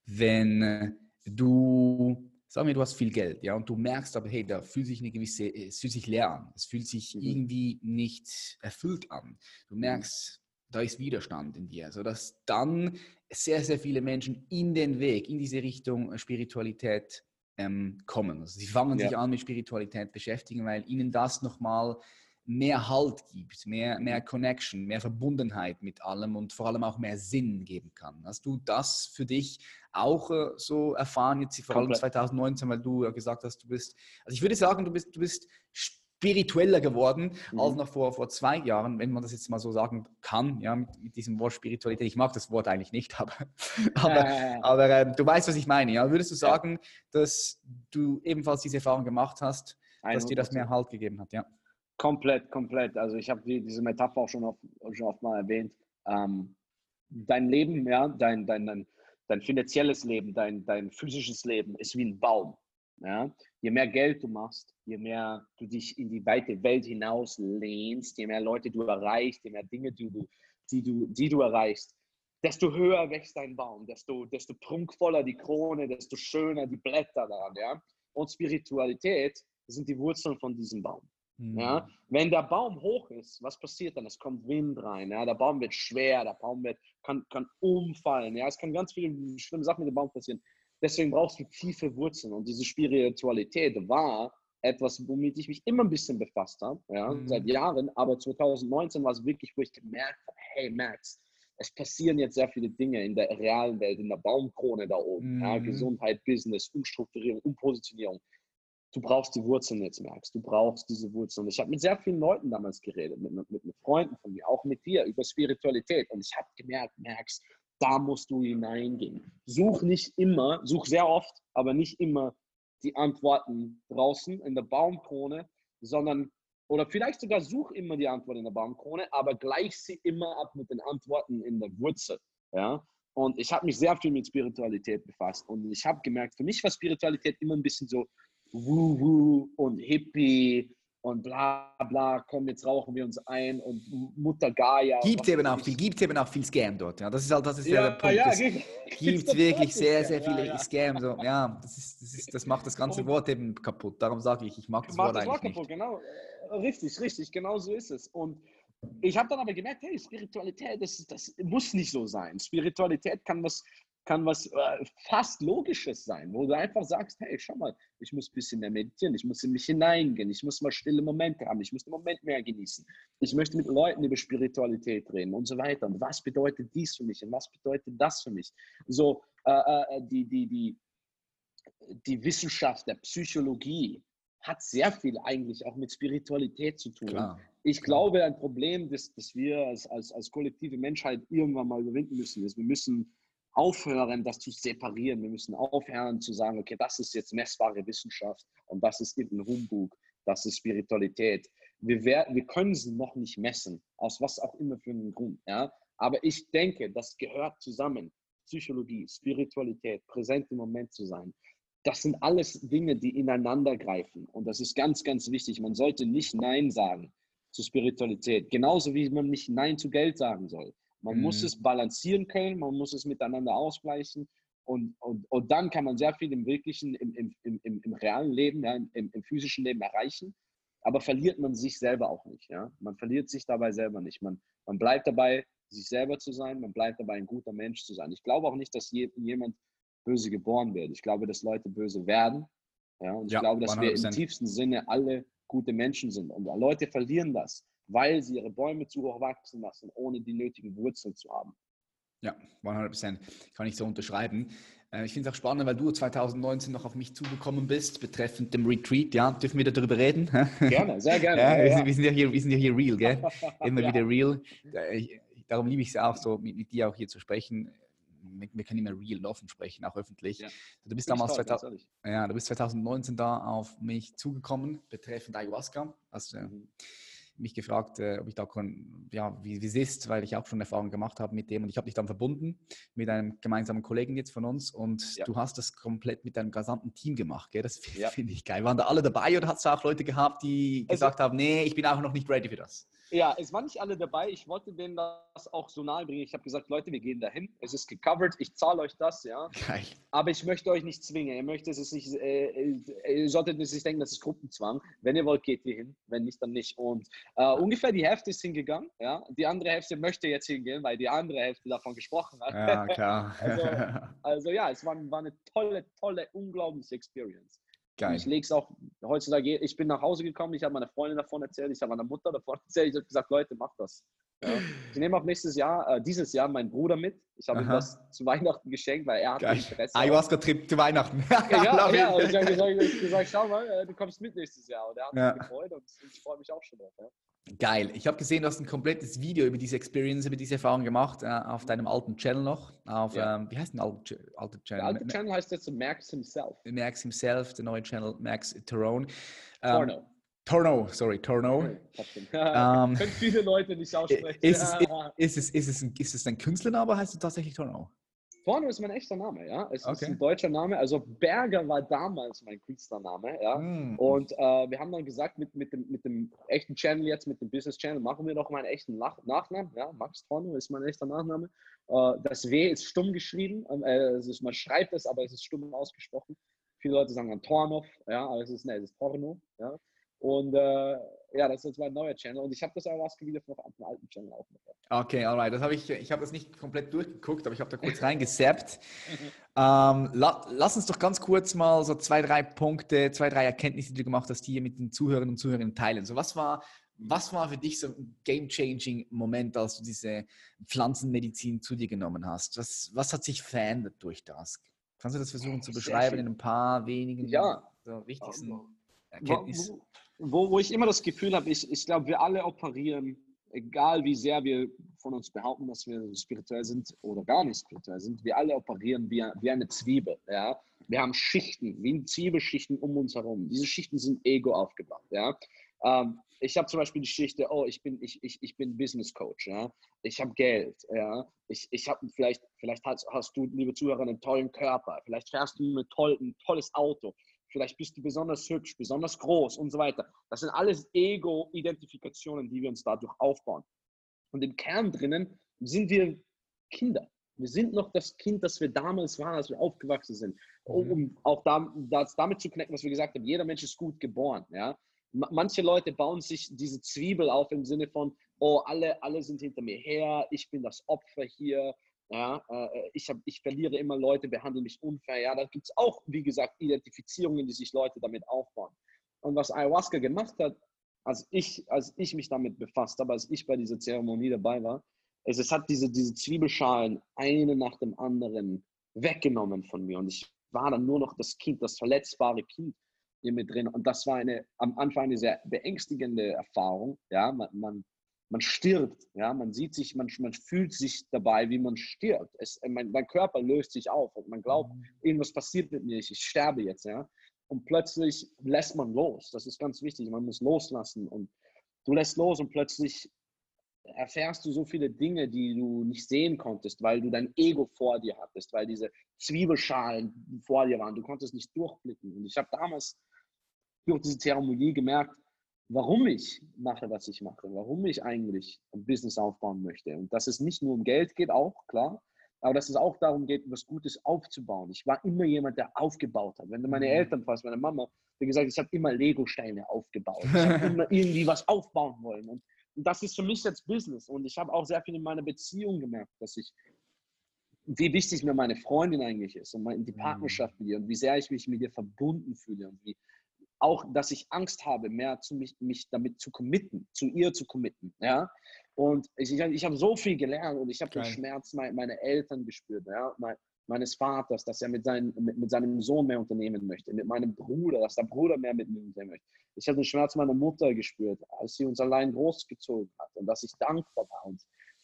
wenn äh, du, sagen wir, du hast viel Geld, ja, und du merkst aber, hey, da fühlt sich eine gewisse, äh, es fühlt sich leer an, es fühlt sich mhm. irgendwie nicht erfüllt an. Du mhm. merkst, da ist Widerstand in dir, sodass dann sehr, sehr viele Menschen in den Weg, in diese Richtung Spiritualität ähm, kommen. Also sie fangen ja. sich an mit Spiritualität beschäftigen, weil ihnen das nochmal mehr Halt gibt, mehr, mehr Connection, mehr Verbundenheit mit allem und vor allem auch mehr Sinn geben kann. Hast du das für dich auch äh, so erfahren, jetzt vor allem 2019, weil du ja gesagt hast, du bist, also ich würde sagen, du bist, du bist spiritueller geworden mhm. als noch vor, vor zwei Jahren, wenn man das jetzt mal so sagen kann, ja, mit, mit diesem Wort Spiritualität. Ich mag das Wort eigentlich nicht, aber, aber, äh. aber äh, du weißt, was ich meine. Ja? Würdest du sagen, ja. dass du ebenfalls diese Erfahrung gemacht hast, dass 100%. dir das mehr Halt gegeben hat? Ja. Komplett, komplett. Also ich habe die, diese Metapher auch schon oft, schon oft mal erwähnt. Ähm, dein Leben, ja, dein, dein, dein, dein finanzielles Leben, dein, dein physisches Leben ist wie ein Baum. Ja? Je mehr Geld du machst, je mehr du dich in die weite Welt hinaus lehnst, je mehr Leute du erreichst, je mehr Dinge die du, die du, die du erreichst, desto höher wächst dein Baum, desto, desto prunkvoller die Krone, desto schöner die Blätter daran. Ja? Und Spiritualität sind die Wurzeln von diesem Baum. Ja, mhm. wenn der Baum hoch ist, was passiert dann? Es kommt Wind rein. Ja, der Baum wird schwer, der Baum wird, kann, kann umfallen. Ja, es kann ganz viele schlimme Sachen mit dem Baum passieren. Deswegen brauchst du tiefe Wurzeln. Und diese Spiritualität war etwas, womit ich mich immer ein bisschen befasst habe, ja, mhm. seit Jahren. Aber 2019 war es wirklich, wo ich gemerkt habe, hey Max, es passieren jetzt sehr viele Dinge in der realen Welt, in der Baumkrone da oben. Mhm. Ja, Gesundheit, Business, Umstrukturierung, Umpositionierung du brauchst die Wurzeln jetzt, merkst. Du brauchst diese Wurzeln. Ich habe mit sehr vielen Leuten damals geredet, mit, mit, mit Freunden von mir, auch mit dir, über Spiritualität. Und ich habe gemerkt, merkst, da musst du hineingehen. Such nicht immer, such sehr oft, aber nicht immer die Antworten draußen in der Baumkrone, sondern, oder vielleicht sogar such immer die Antwort in der Baumkrone, aber gleich sie immer ab mit den Antworten in der Wurzel. Ja? Und ich habe mich sehr viel mit Spiritualität befasst. Und ich habe gemerkt, für mich war Spiritualität immer ein bisschen so Woo-Woo und Hippie und bla bla, komm, jetzt rauchen wir uns ein und Mutter Gaia. Gibt es eben auch viel, gibt eben auch viel Scam dort. Ja, das ist halt, das ist ja, der Punkt. Ja, gibt es wirklich sehr, sehr viele ja, ja. Scam. So, ja, das, ist, das, ist, das macht das ganze Wort eben kaputt. Darum sage ich, ich mag das Wort das eigentlich Wort kaputt, nicht. Genau, richtig, richtig, genau so ist es. Und ich habe dann aber gemerkt, hey, Spiritualität, das, das muss nicht so sein. Spiritualität kann was, kann was äh, fast Logisches sein, wo du einfach sagst, hey, schau mal, ich muss ein bisschen mehr meditieren, ich muss in mich hineingehen, ich muss mal stille Momente haben, ich muss den Moment mehr genießen, ich möchte mit Leuten über Spiritualität reden und so weiter. Und was bedeutet dies für mich und was bedeutet das für mich? So, äh, äh, die, die, die, die Wissenschaft der Psychologie hat sehr viel eigentlich auch mit Spiritualität zu tun. Klar. Ich glaube, ein Problem, das, das wir als, als, als kollektive Menschheit irgendwann mal überwinden müssen, ist, wir müssen aufhören, das zu separieren. Wir müssen aufhören zu sagen, okay, das ist jetzt messbare Wissenschaft und das ist eben Humbug, das ist Spiritualität. Wir, wir können sie noch nicht messen, aus was auch immer für einem Grund. Ja? Aber ich denke, das gehört zusammen. Psychologie, Spiritualität, präsent im Moment zu sein. Das sind alles Dinge, die ineinander greifen. Und das ist ganz, ganz wichtig. Man sollte nicht Nein sagen zu Spiritualität. Genauso wie man nicht Nein zu Geld sagen soll. Man mhm. muss es balancieren können, man muss es miteinander ausgleichen. Und, und, und dann kann man sehr viel im wirklichen, im, im, im, im realen Leben, ja, im, im physischen Leben erreichen. Aber verliert man sich selber auch nicht. Ja? Man verliert sich dabei selber nicht. Man, man bleibt dabei, sich selber zu sein. Man bleibt dabei, ein guter Mensch zu sein. Ich glaube auch nicht, dass je, jemand böse geboren wird. Ich glaube, dass Leute böse werden. Ja? Und ich ja, glaube, dass 100%. wir im tiefsten Sinne alle gute Menschen sind. Und Leute verlieren das, weil sie ihre Bäume zu hoch wachsen lassen, ohne die nötigen Wurzeln zu haben. Ja, 100 Prozent. Kann ich so unterschreiben. Äh, ich finde es auch spannend, weil du 2019 noch auf mich zugekommen bist, betreffend dem Retreat. Ja, dürfen wir darüber reden? Gerne, sehr gerne. Ja, wir, sind, wir, sind, ja hier, wir sind ja hier real, gell? Immer ja. wieder real. Darum liebe ich es auch so, mit, mit dir auch hier zu sprechen wir können immer real offen sprechen, auch öffentlich. Ja. Du bist damals toll, 2000, ja, du bist 2019 da auf mich zugekommen betreffend Ayahuasca. Äh, mhm. Mich gefragt, äh, ob ich da kon, ja, wie, wie es ist, weil ich auch schon Erfahrungen gemacht habe mit dem und ich habe dich dann verbunden mit einem gemeinsamen Kollegen jetzt von uns und ja. du hast das komplett mit deinem gesamten Team gemacht. Gell? Das ja. finde ich geil. Waren da alle dabei oder hast du auch Leute gehabt, die also, gesagt haben, nee, ich bin auch noch nicht ready für das? Ja, es waren nicht alle dabei. Ich wollte denen das auch so nahe bringen. Ich habe gesagt, Leute, wir gehen dahin. Es ist gecovert. Ich zahle euch das, ja. Geil. Aber ich möchte euch nicht zwingen. Ihr möchtet es nicht, äh, ihr solltet nicht denken, das ist Gruppenzwang. Wenn ihr wollt, geht ihr hin. Wenn nicht, dann nicht. Und äh, ungefähr die Hälfte ist hingegangen. Ja. Die andere Hälfte möchte jetzt hingehen, weil die andere Hälfte davon gesprochen hat. Ja, klar. also, also, ja, es war, war eine tolle, tolle, unglaubliche Experience. Geil. Ich lege es auch heutzutage, ich bin nach Hause gekommen, ich habe meiner Freundin davon erzählt, ich habe meiner Mutter davon erzählt, ich habe gesagt, Leute, macht das. Ja. Ich nehme auch nächstes Jahr, äh, dieses Jahr meinen Bruder mit. Ich habe ihm das zu Weihnachten geschenkt, weil er hat Geil. Interesse. Ayahuasca-Trip zu Weihnachten. ja, ja, ja. Und ich habe gesagt, gesagt, schau mal, äh, du kommst mit nächstes Jahr. Und er hat ja. mich gefreut und ich freue mich auch schon drauf. Ja. Geil. Ich habe gesehen, du hast ein komplettes Video über diese Experience, über diese Erfahrung gemacht, äh, auf deinem alten Channel noch. Auf, ja. ähm, wie heißt der alte, alte Channel? Der alte Channel heißt jetzt Max Himself. Max Himself, der neue Channel Max Torone. Ähm, Torno. Torno, sorry, Torno. ähm, Können viele Leute nicht aussprechen. Ist es, ist, es, ist, es, ein, ist es ein Künstlername heißt es tatsächlich Torno? Porno ist mein echter Name, ja. Es okay. ist ein deutscher Name. Also Berger war damals mein Künstlername, ja. Mm. Und äh, wir haben dann gesagt, mit, mit, dem, mit dem echten Channel jetzt, mit dem Business Channel, machen wir doch meinen echten Nach Nachnamen. Ja, Max Porno ist mein echter Nachname. Äh, das W ist stumm geschrieben. Ähm, äh, ist, man schreibt es, aber es ist stumm ausgesprochen. Viele Leute sagen dann Tornov, ja, aber es ist, ne, es ist Porno, ja. Und äh, ja, das ist jetzt mein neuer Channel und ich habe das Ayahuasca wieder von einem alten Channel auch noch. Okay, alright. Das habe ich, ich habe das nicht komplett durchgeguckt, aber ich habe da kurz reingesappt. ähm, la, lass uns doch ganz kurz mal so zwei, drei Punkte, zwei, drei Erkenntnisse, die du gemacht hast, hier mit den Zuhörern und Zuhörern teilen. So, was war, was war für dich so ein game-changing Moment, als du diese Pflanzenmedizin zu dir genommen hast? Was, was hat sich verändert durch das? Kannst du das versuchen zu beschreiben in ein paar wenigen ja. so wichtigsten Erkenntnissen? Wo, wo ich immer das Gefühl habe, ich, ich glaube, wir alle operieren, egal wie sehr wir von uns behaupten, dass wir spirituell sind oder gar nicht spirituell sind, wir alle operieren wie, wie eine Zwiebel. Ja? Wir haben Schichten, wie Zwiebelschichten um uns herum. Diese Schichten sind Ego aufgebaut. Ja? Ähm, ich habe zum Beispiel die Geschichte, oh, ich bin, ich, ich, ich bin Business Coach, ja. Ich habe Geld, ja. Ich, ich habe vielleicht, vielleicht hast, hast du, liebe Zuhörer, einen tollen Körper. Vielleicht fährst du ein, toll, ein tolles Auto. Vielleicht bist du besonders hübsch, besonders groß und so weiter. Das sind alles Ego-Identifikationen, die wir uns dadurch aufbauen. Und im Kern drinnen sind wir Kinder. Wir sind noch das Kind, das wir damals waren, als wir aufgewachsen sind. Um, um auch da, das damit zu knacken, was wir gesagt haben, jeder Mensch ist gut geboren. Ja? Manche Leute bauen sich diese Zwiebel auf im Sinne von, oh, alle, alle sind hinter mir her, ich bin das Opfer hier, ja, äh, ich, hab, ich verliere immer Leute, behandeln mich unfair. Ja, da gibt es auch, wie gesagt, Identifizierungen, die sich Leute damit aufbauen. Und was Ayahuasca gemacht hat, als ich, als ich mich damit befasst habe, als ich bei dieser Zeremonie dabei war, ist, es hat diese, diese Zwiebelschalen eine nach dem anderen weggenommen von mir. Und ich war dann nur noch das Kind, das verletzbare Kind in mir drin. Und das war eine, am Anfang eine sehr beängstigende Erfahrung. Ja, man, man, man stirbt. Ja, man sieht sich, man, man fühlt sich dabei, wie man stirbt. Es, mein, mein Körper löst sich auf und man glaubt, mhm. irgendwas passiert mit mir, ich, ich sterbe jetzt. Ja, und plötzlich lässt man los. Das ist ganz wichtig. Man muss loslassen und du lässt los und plötzlich erfährst du so viele Dinge, die du nicht sehen konntest, weil du dein Ego vor dir hattest, weil diese Zwiebelschalen vor dir waren. Du konntest nicht durchblicken. Und ich habe damals durch diese Zeremonie gemerkt, warum ich mache, was ich mache, warum ich eigentlich ein Business aufbauen möchte. Und dass es nicht nur um Geld geht, auch klar, aber dass es auch darum geht, was Gutes aufzubauen. Ich war immer jemand, der aufgebaut hat. Wenn du meine mhm. Eltern fragst, meine Mama, wie gesagt, ich habe immer Lego-Steine aufgebaut. Ich habe immer irgendwie was aufbauen wollen. Und und das ist für mich jetzt Business. Und ich habe auch sehr viel in meiner Beziehung gemerkt, dass ich, wie wichtig mir meine Freundin eigentlich ist und die mhm. Partnerschaft mit ihr und wie sehr ich mich mit ihr verbunden fühle und wie auch, dass ich Angst habe, mehr zu mich, mich damit zu committen, zu ihr zu committen. Ja? Und ich, ich, habe so viel gelernt und ich habe den Schmerz meiner Eltern gespürt. Ja? Mein, meines Vaters, dass er mit, seinen, mit, mit, seinem Sohn mehr unternehmen möchte, mit meinem Bruder, dass der Bruder mehr mit mir unternehmen möchte. Ich habe den Schmerz meiner Mutter gespürt, als sie uns allein großgezogen hat und dass ich dankbar war. Und,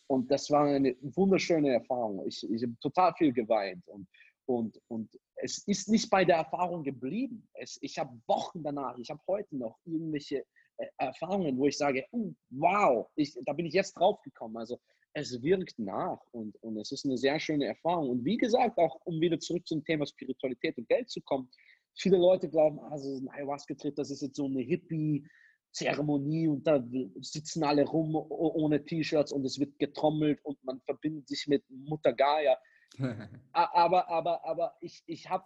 und das war eine wunderschöne Erfahrung. Ich, ich habe total viel geweint und, und, und es ist nicht bei der Erfahrung geblieben. Es, ich habe Wochen danach, ich habe heute noch irgendwelche äh, Erfahrungen, wo ich sage, oh, wow, ich, da bin ich jetzt drauf gekommen. Also es wirkt nach und, und es ist eine sehr schöne Erfahrung. Und wie gesagt, auch um wieder zurück zum Thema Spiritualität und Geld zu kommen, viele Leute glauben, also ein Ayahuasca-Trip, das ist jetzt so eine Hippie-Zeremonie und da sitzen alle rum ohne T-Shirts und es wird getrommelt und man verbindet sich mit Mutter Gaia. Aber, aber, aber ich, ich habe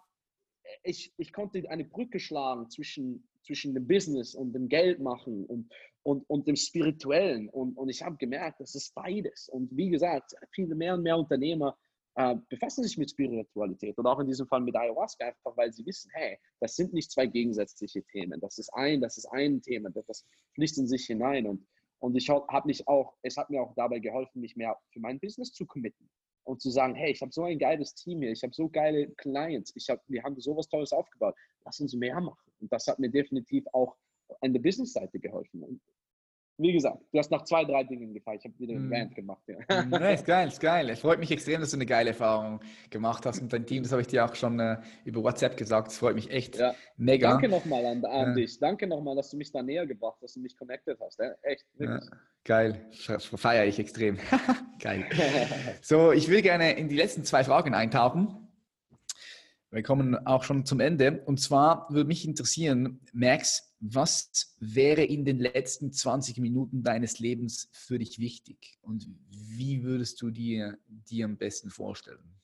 ich, ich konnte eine Brücke schlagen zwischen, zwischen dem Business und dem Geld machen und, und, und dem Spirituellen. Und, und ich habe gemerkt, das ist beides. Und wie gesagt, viele mehr und mehr Unternehmer äh, befassen sich mit Spiritualität und auch in diesem Fall mit Ayahuasca, einfach weil sie wissen, hey, das sind nicht zwei gegensätzliche Themen. Das ist ein, das ist ein Thema, das, fließt in sich hinein. Und, und ich habe mich auch, es hat mir auch dabei geholfen, mich mehr für mein Business zu committen und zu sagen, hey, ich habe so ein geiles Team hier, ich habe so geile Clients, ich hab, wir haben sowas Tolles aufgebaut, lass uns mehr machen. Und das hat mir definitiv auch an der Business-Seite geholfen. Und wie gesagt, du hast nach zwei, drei Dingen gefallen. Ich habe wieder einen Rant gemacht. Ja. Mm, ist geil, ist geil. Es freut mich extrem, dass du eine geile Erfahrung gemacht hast mit deinem Team. Das habe ich dir auch schon äh, über WhatsApp gesagt. Das freut mich echt ja. mega. Danke nochmal an, an ja. dich. Danke nochmal, dass du mich da näher gebracht hast, dass du mich connected hast. Echt, wirklich. geil, feiere ich extrem. geil. so, ich will gerne in die letzten zwei Fragen eintauchen. Wir kommen auch schon zum Ende. Und zwar würde mich interessieren, Max, was wäre in den letzten 20 Minuten deines Lebens für dich wichtig? Und wie würdest du dir die am besten vorstellen?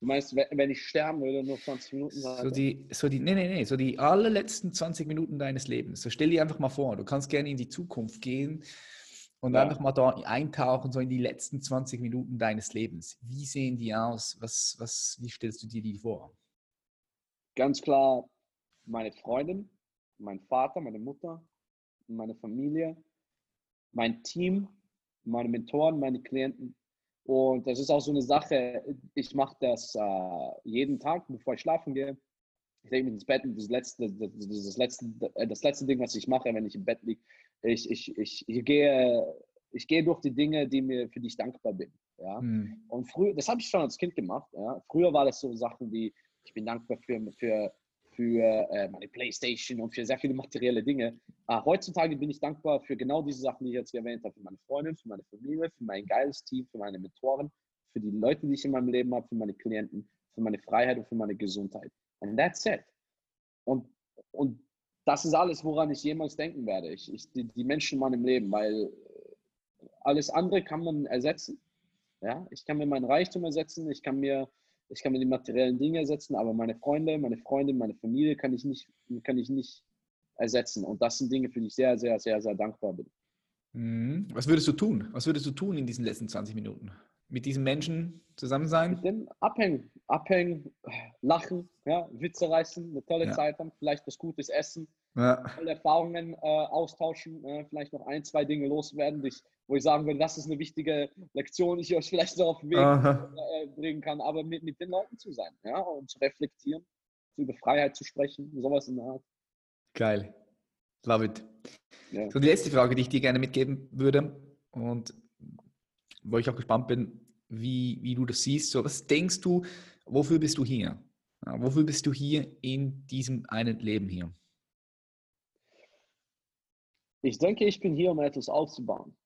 Du meinst, wenn ich sterben würde, nur 20 Minuten? So die, so die, nee, nee, nee, so die allerletzten 20 Minuten deines Lebens. So stell dir einfach mal vor, du kannst gerne in die Zukunft gehen und ja. einfach mal da eintauchen, so in die letzten 20 Minuten deines Lebens. Wie sehen die aus? Was, was, wie stellst du dir die vor? ganz klar meine Freundin, mein Vater, meine Mutter, meine Familie, mein Team, meine Mentoren, meine Klienten. Und das ist auch so eine Sache, ich mache das äh, jeden Tag, bevor ich schlafen gehe. Ich lege mich ins Bett und das letzte, das, letzte, äh, das letzte Ding, was ich mache, wenn ich im Bett liege, ich, ich, ich, ich, gehe, ich gehe durch die Dinge, die mir, für die ich dankbar bin. Ja? Hm. Und früher, das habe ich schon als Kind gemacht. Ja? Früher war das so Sachen wie, ich bin dankbar für, für, für äh, meine Playstation und für sehr viele materielle Dinge. Äh, heutzutage bin ich dankbar für genau diese Sachen, die ich jetzt erwähnt habe, für meine Freundin, für meine Familie, für mein geiles Team, für meine Mentoren, für die Leute, die ich in meinem Leben habe, für meine Klienten, für meine Freiheit und für meine Gesundheit. And that's it. Und, und das ist alles, woran ich jemals denken werde. Ich, ich die, die Menschen in meinem Leben, weil alles andere kann man ersetzen. Ja, ich kann mir meinen Reichtum ersetzen, ich kann mir, ich kann mir die materiellen Dinge ersetzen, aber meine Freunde, meine Freundin, meine Familie kann ich nicht, kann ich nicht ersetzen. Und das sind Dinge, für die ich sehr, sehr, sehr, sehr dankbar bin. Mhm. Was würdest du tun? Was würdest du tun in diesen letzten 20 Minuten? Mit diesen Menschen zusammen sein? Mit denen abhängen, abhängen, lachen, ja, Witze reißen, eine tolle ja. Zeit haben, vielleicht was Gutes essen, ja. Erfahrungen äh, austauschen, äh, vielleicht noch ein, zwei Dinge loswerden, ich, wo ich sagen würde, das ist eine wichtige Lektion, die ich euch vielleicht noch auf den Weg äh, bringen kann, aber mit, mit den Leuten zu sein ja, und zu reflektieren, über Freiheit zu sprechen, sowas in der Art. Geil. Love it. Ja. So, die letzte Frage, die ich dir gerne mitgeben würde und wo ich auch gespannt bin, wie, wie du das siehst. So, was denkst du, wofür bist du hier? Wofür bist du hier in diesem einen Leben hier? Ich denke, ich bin hier, um etwas aufzubauen.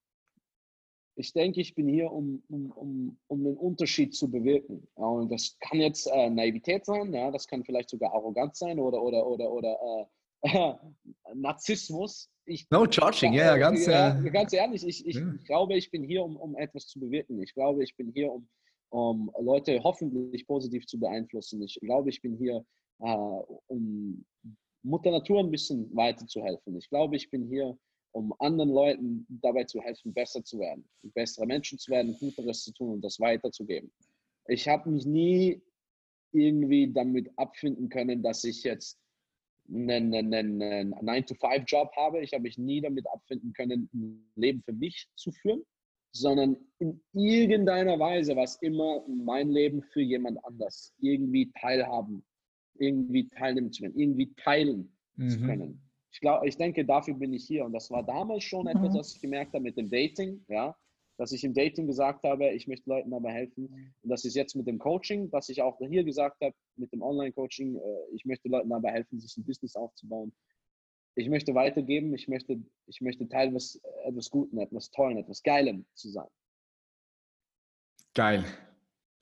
Ich denke, ich bin hier, um, um, um, um einen Unterschied zu bewirken. Und das kann jetzt äh, Naivität sein, ja, das kann vielleicht sogar Arroganz sein oder, oder, oder, oder äh, Narzissmus. Ich, no charging, ja, yeah, ganz, ja, äh, ganz ehrlich, ich, ich, ich, glaube, ich bin hier, um, um etwas zu bewirken. Ich glaube, ich bin hier, um, um Leute hoffentlich positiv zu beeinflussen. Ich glaube, ich bin hier, äh, um Mutter Natur ein bisschen weiterzuhelfen. Ich glaube, ich bin hier, um anderen Leuten dabei zu helfen, besser zu werden, bessere Menschen zu werden, Guteres zu tun und das weiterzugeben. Ich habe mich nie irgendwie damit abfinden können, dass ich jetzt einen, einen, einen 9-to-5-Job habe. Ich habe mich nie damit abfinden können, ein Leben für mich zu führen, sondern in irgendeiner Weise war es immer mein Leben für jemand anders. Irgendwie teilhaben, irgendwie teilnehmen zu können, irgendwie teilen mhm. zu können. Ich, glaube, ich denke, dafür bin ich hier. Und das war damals schon mhm. etwas, was ich gemerkt habe mit dem Dating. Ja, dass ich im Dating gesagt habe, ich möchte Leuten dabei helfen. Und das ist jetzt mit dem Coaching, was ich auch hier gesagt habe, mit dem Online-Coaching, äh, ich möchte Leuten dabei helfen, sich ein Business aufzubauen. Ich möchte weitergeben, ich möchte, ich möchte Teil etwas, etwas Guten, etwas Tollen, etwas Geilem zu sein. Geil.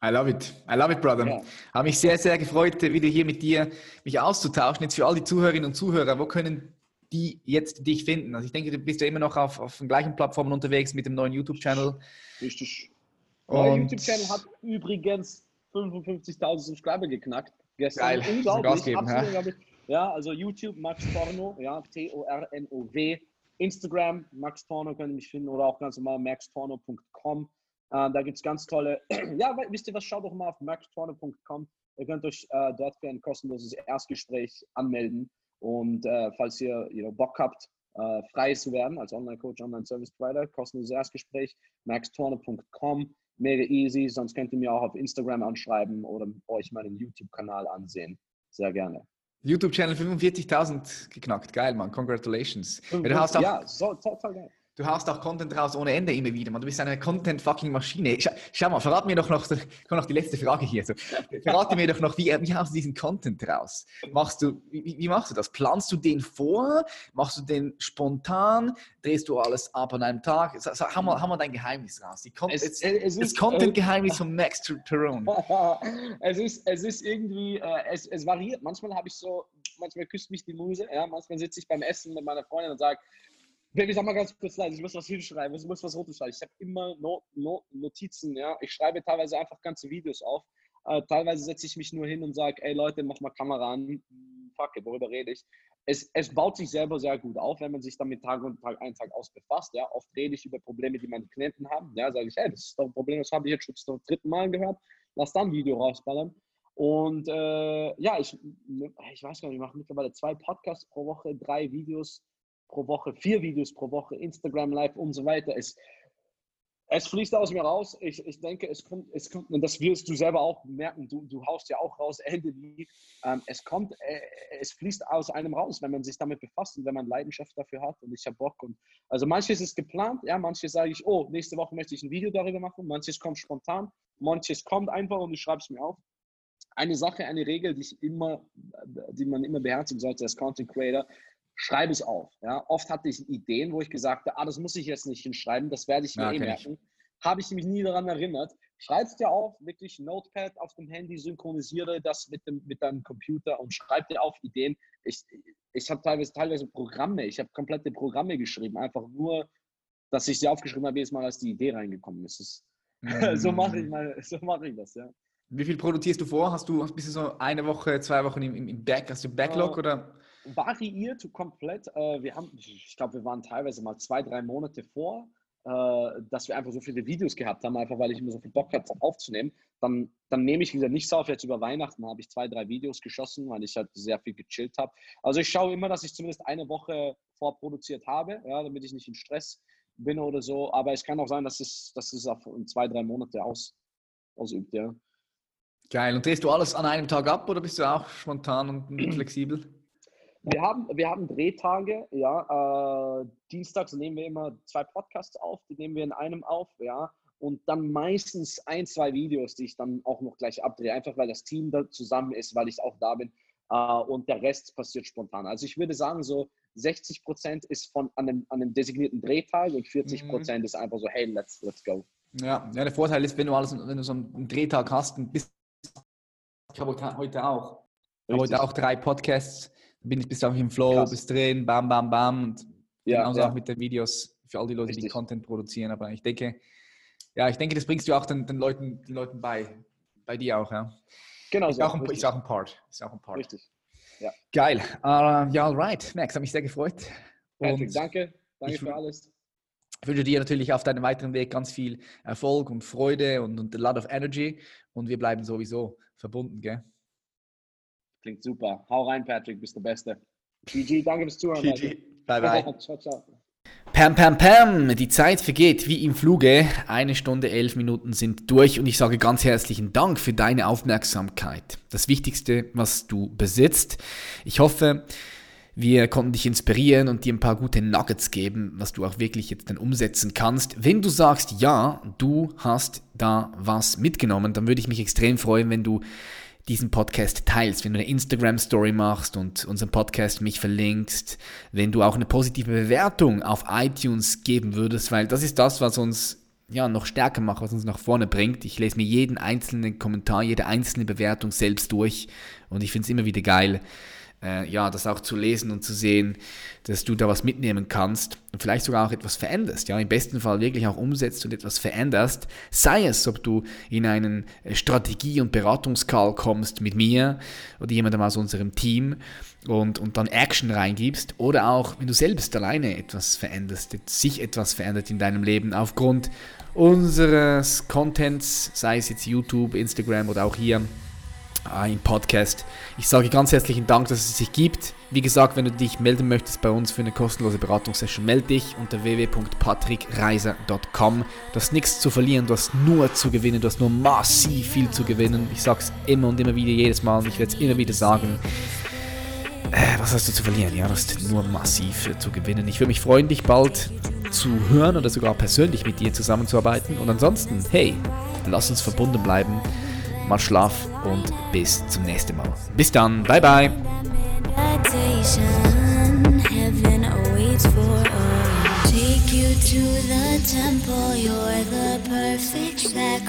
I love it. I love it, brother. Ja. Habe mich sehr, sehr gefreut, wieder hier mit dir mich auszutauschen. Jetzt für all die Zuhörerinnen und Zuhörer, wo können die jetzt dich finden? Also ich denke, du bist ja immer noch auf, auf den gleichen Plattformen unterwegs mit dem neuen YouTube-Channel. Richtig. Der YouTube-Channel hat übrigens 55.000 Subscriber geknackt. Gestern. Geil. Unglaublich. Geben, absolut, ja? ja, also YouTube, Max Torno, ja, T-O-R-N-O-W. Instagram, Max Torno könnt ihr mich finden oder auch ganz normal maxtorno.com. Äh, da gibt es ganz tolle, ja, wisst ihr was, schaut doch mal auf maxtorno.com. Ihr könnt euch äh, dort für ein kostenloses Erstgespräch anmelden. Und äh, falls ihr, ihr Bock habt, äh, frei zu werden als Online-Coach, Online-Service-Provider, kostenloses Erstgespräch, maxtorne.com, mega easy. Sonst könnt ihr mir auch auf Instagram anschreiben oder euch meinen YouTube-Kanal ansehen. Sehr gerne. YouTube-Channel 45.000 geknackt. Geil, Mann. Congratulations. Ja, ja so, total geil. Du hast auch Content raus ohne Ende immer wieder. Man. Du bist eine Content-Fucking-Maschine. Schau, schau, mal, verrat mir doch noch, komm noch die letzte Frage hier. So, verrate mir doch noch, wie, wie hast du diesen Content raus? Machst du, wie, wie, machst du das? Planst du den vor? Machst du den spontan? Drehst du alles ab an einem Tag? So, so, hau, mal, hau mal dein Geheimnis raus. Die Con es, es, es das Content-Geheimnis von Max Tyrone. es, ist, es ist irgendwie, äh, es, es variiert. Manchmal habe ich so, manchmal küsst mich die Muse. Ja? Manchmal sitze ich beim Essen mit meiner Freundin und sage, Baby, sag mal ganz kurz leise, ich muss was hinschreiben, ich muss was Rotes schreiben. Ich habe immer Not, Not, Notizen, ja. Ich schreibe teilweise einfach ganze Videos auf. Äh, teilweise setze ich mich nur hin und sage, ey Leute, mach mal Kamera an. Fuck it, worüber rede ich? Es, es baut sich selber sehr gut auf, wenn man sich damit Tag und Tag ein, Tag aus befasst. Ja. Oft rede ich über Probleme, die meine Klienten haben. Ja, sage ich, ey, das ist doch ein Problem, das habe ich jetzt schon zum dritten Mal gehört. Lass dann ein Video rausballern. Und äh, ja, ich, ich weiß gar nicht, ich mache mittlerweile zwei Podcasts pro Woche, drei Videos pro Woche, vier Videos pro Woche, Instagram Live und so weiter. Es, es fließt aus mir raus. Ich, ich denke, es kommt, es kommt, und das wirst du selber auch merken, du, du haust ja auch raus, Ende nie. Ähm, es kommt, äh, es fließt aus einem raus, wenn man sich damit befasst und wenn man Leidenschaft dafür hat und ich habe Bock. Und, also manches ist geplant, ja, manches sage ich, oh, nächste Woche möchte ich ein Video darüber machen, manches kommt spontan, manches kommt einfach und ich schreibe es mir auf. eine Sache, eine Regel, die ich immer, die man immer beherzigen sollte als Content Creator, schreibe es auf. Ja? Oft hatte ich Ideen, wo ich gesagt habe, ah, das muss ich jetzt nicht hinschreiben, das werde ich mir ja, eh merken. Habe ich mich nie daran erinnert. Schreib es dir auf, wirklich Notepad auf dem Handy, synchronisiere das mit, dem, mit deinem Computer und schreib dir auf Ideen. Ich, ich habe teilweise, teilweise Programme, ich habe komplette Programme geschrieben, einfach nur, dass ich sie aufgeschrieben habe, jedes Mal, als die Idee reingekommen ist. ist mm. so mache ich, so mach ich das, ja. Wie viel produzierst du vor? Hast du bist du so eine Woche, zwei Wochen im, im Back, hast du Backlog uh, oder? Variiert komplett. Uh, wir haben, ich glaube, wir waren teilweise mal zwei, drei Monate vor, uh, dass wir einfach so viele Videos gehabt haben, einfach weil ich immer so viel Bock hatte aufzunehmen. Dann, dann nehme ich wieder nichts auf. Jetzt über Weihnachten habe ich zwei, drei Videos geschossen, weil ich halt sehr viel gechillt habe. Also ich schaue immer, dass ich zumindest eine Woche vorproduziert habe, ja, damit ich nicht in Stress bin oder so. Aber es kann auch sein, dass es, dass es auf zwei, drei Monate aus, ausübt, ja. Geil. Und drehst du alles an einem Tag ab oder bist du auch spontan und flexibel? Wir haben, wir haben Drehtage, ja. Äh, dienstags nehmen wir immer zwei Podcasts auf, die nehmen wir in einem auf, ja. Und dann meistens ein, zwei Videos, die ich dann auch noch gleich abdrehe, einfach weil das Team da zusammen ist, weil ich auch da bin. Äh, und der Rest passiert spontan. Also ich würde sagen, so 60 Prozent ist von an einem, an einem designierten Drehtag und 40 Prozent mhm. ist einfach so, hey, let's, let's go. Ja, ja, der Vorteil ist, wenn du alles, wenn du so einen Drehtag hast, bist ich habe heute auch. Ich habe heute auch drei Podcasts. Bin ich bis auch im Flow, Krass. bis drin, bam, bam, bam. Und ja, genauso ja. auch mit den Videos für all die Leute, Richtig. die Content produzieren. Aber ich denke, ja, ich denke, das bringst du auch den, den Leuten, den Leuten bei. Bei dir auch, ja. Genau. Ist, so, auch, ein, ist auch ein Part. Ist auch ein Part. Richtig. Ja. Geil. Uh, ja, alright. Max, hat mich sehr gefreut. Patrick, danke. Danke für alles. Ich wünsche dir natürlich auf deinem weiteren Weg ganz viel Erfolg und Freude und, und a lot of energy. Und wir bleiben sowieso verbunden, gell? Klingt super. Hau rein, Patrick, bist der Beste. GG, danke fürs Zuhören. GG. Bye, bye. ciao, ciao. Pam, pam, pam, die Zeit vergeht wie im Fluge. Eine Stunde, elf Minuten sind durch und ich sage ganz herzlichen Dank für deine Aufmerksamkeit. Das Wichtigste, was du besitzt. Ich hoffe, wir konnten dich inspirieren und dir ein paar gute Nuggets geben, was du auch wirklich jetzt dann umsetzen kannst. Wenn du sagst, ja, du hast da was mitgenommen, dann würde ich mich extrem freuen, wenn du diesen Podcast teilst, wenn du eine Instagram-Story machst und unseren Podcast mich verlinkst, wenn du auch eine positive Bewertung auf iTunes geben würdest, weil das ist das, was uns ja, noch stärker macht, was uns nach vorne bringt. Ich lese mir jeden einzelnen Kommentar, jede einzelne Bewertung selbst durch und ich finde es immer wieder geil, äh, ja, das auch zu lesen und zu sehen, dass du da was mitnehmen kannst und vielleicht sogar auch etwas veränderst. Ja, im besten Fall wirklich auch umsetzt und etwas veränderst. Sei es, ob du in einen äh, Strategie- und Beratungscall kommst mit mir oder jemandem aus unserem Team und, und dann Action reingibst oder auch, wenn du selbst alleine etwas veränderst, sich etwas verändert in deinem Leben aufgrund unseres Contents, sei es jetzt YouTube, Instagram oder auch hier im Podcast. Ich sage ganz herzlichen Dank, dass es sich gibt. Wie gesagt, wenn du dich melden möchtest bei uns für eine kostenlose Beratungssession, melde dich unter www.patrickreiser.com. Du hast nichts zu verlieren, du hast nur zu gewinnen, du hast nur massiv viel zu gewinnen. Ich sage es immer und immer wieder, jedes Mal und ich werde es immer wieder sagen. Äh, was hast du zu verlieren? Ja, du hast nur massiv zu gewinnen. Ich würde mich freuen, dich bald zu hören oder sogar persönlich mit dir zusammenzuarbeiten. Und ansonsten, hey, lass uns verbunden bleiben mal Schlaf und bis zum nächsten Mal. Bis dann, bye bye. to the temple, you're the perfect sacrifice.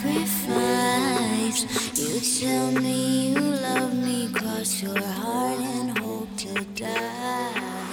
You tell me you love me, cross your heart and hope to die.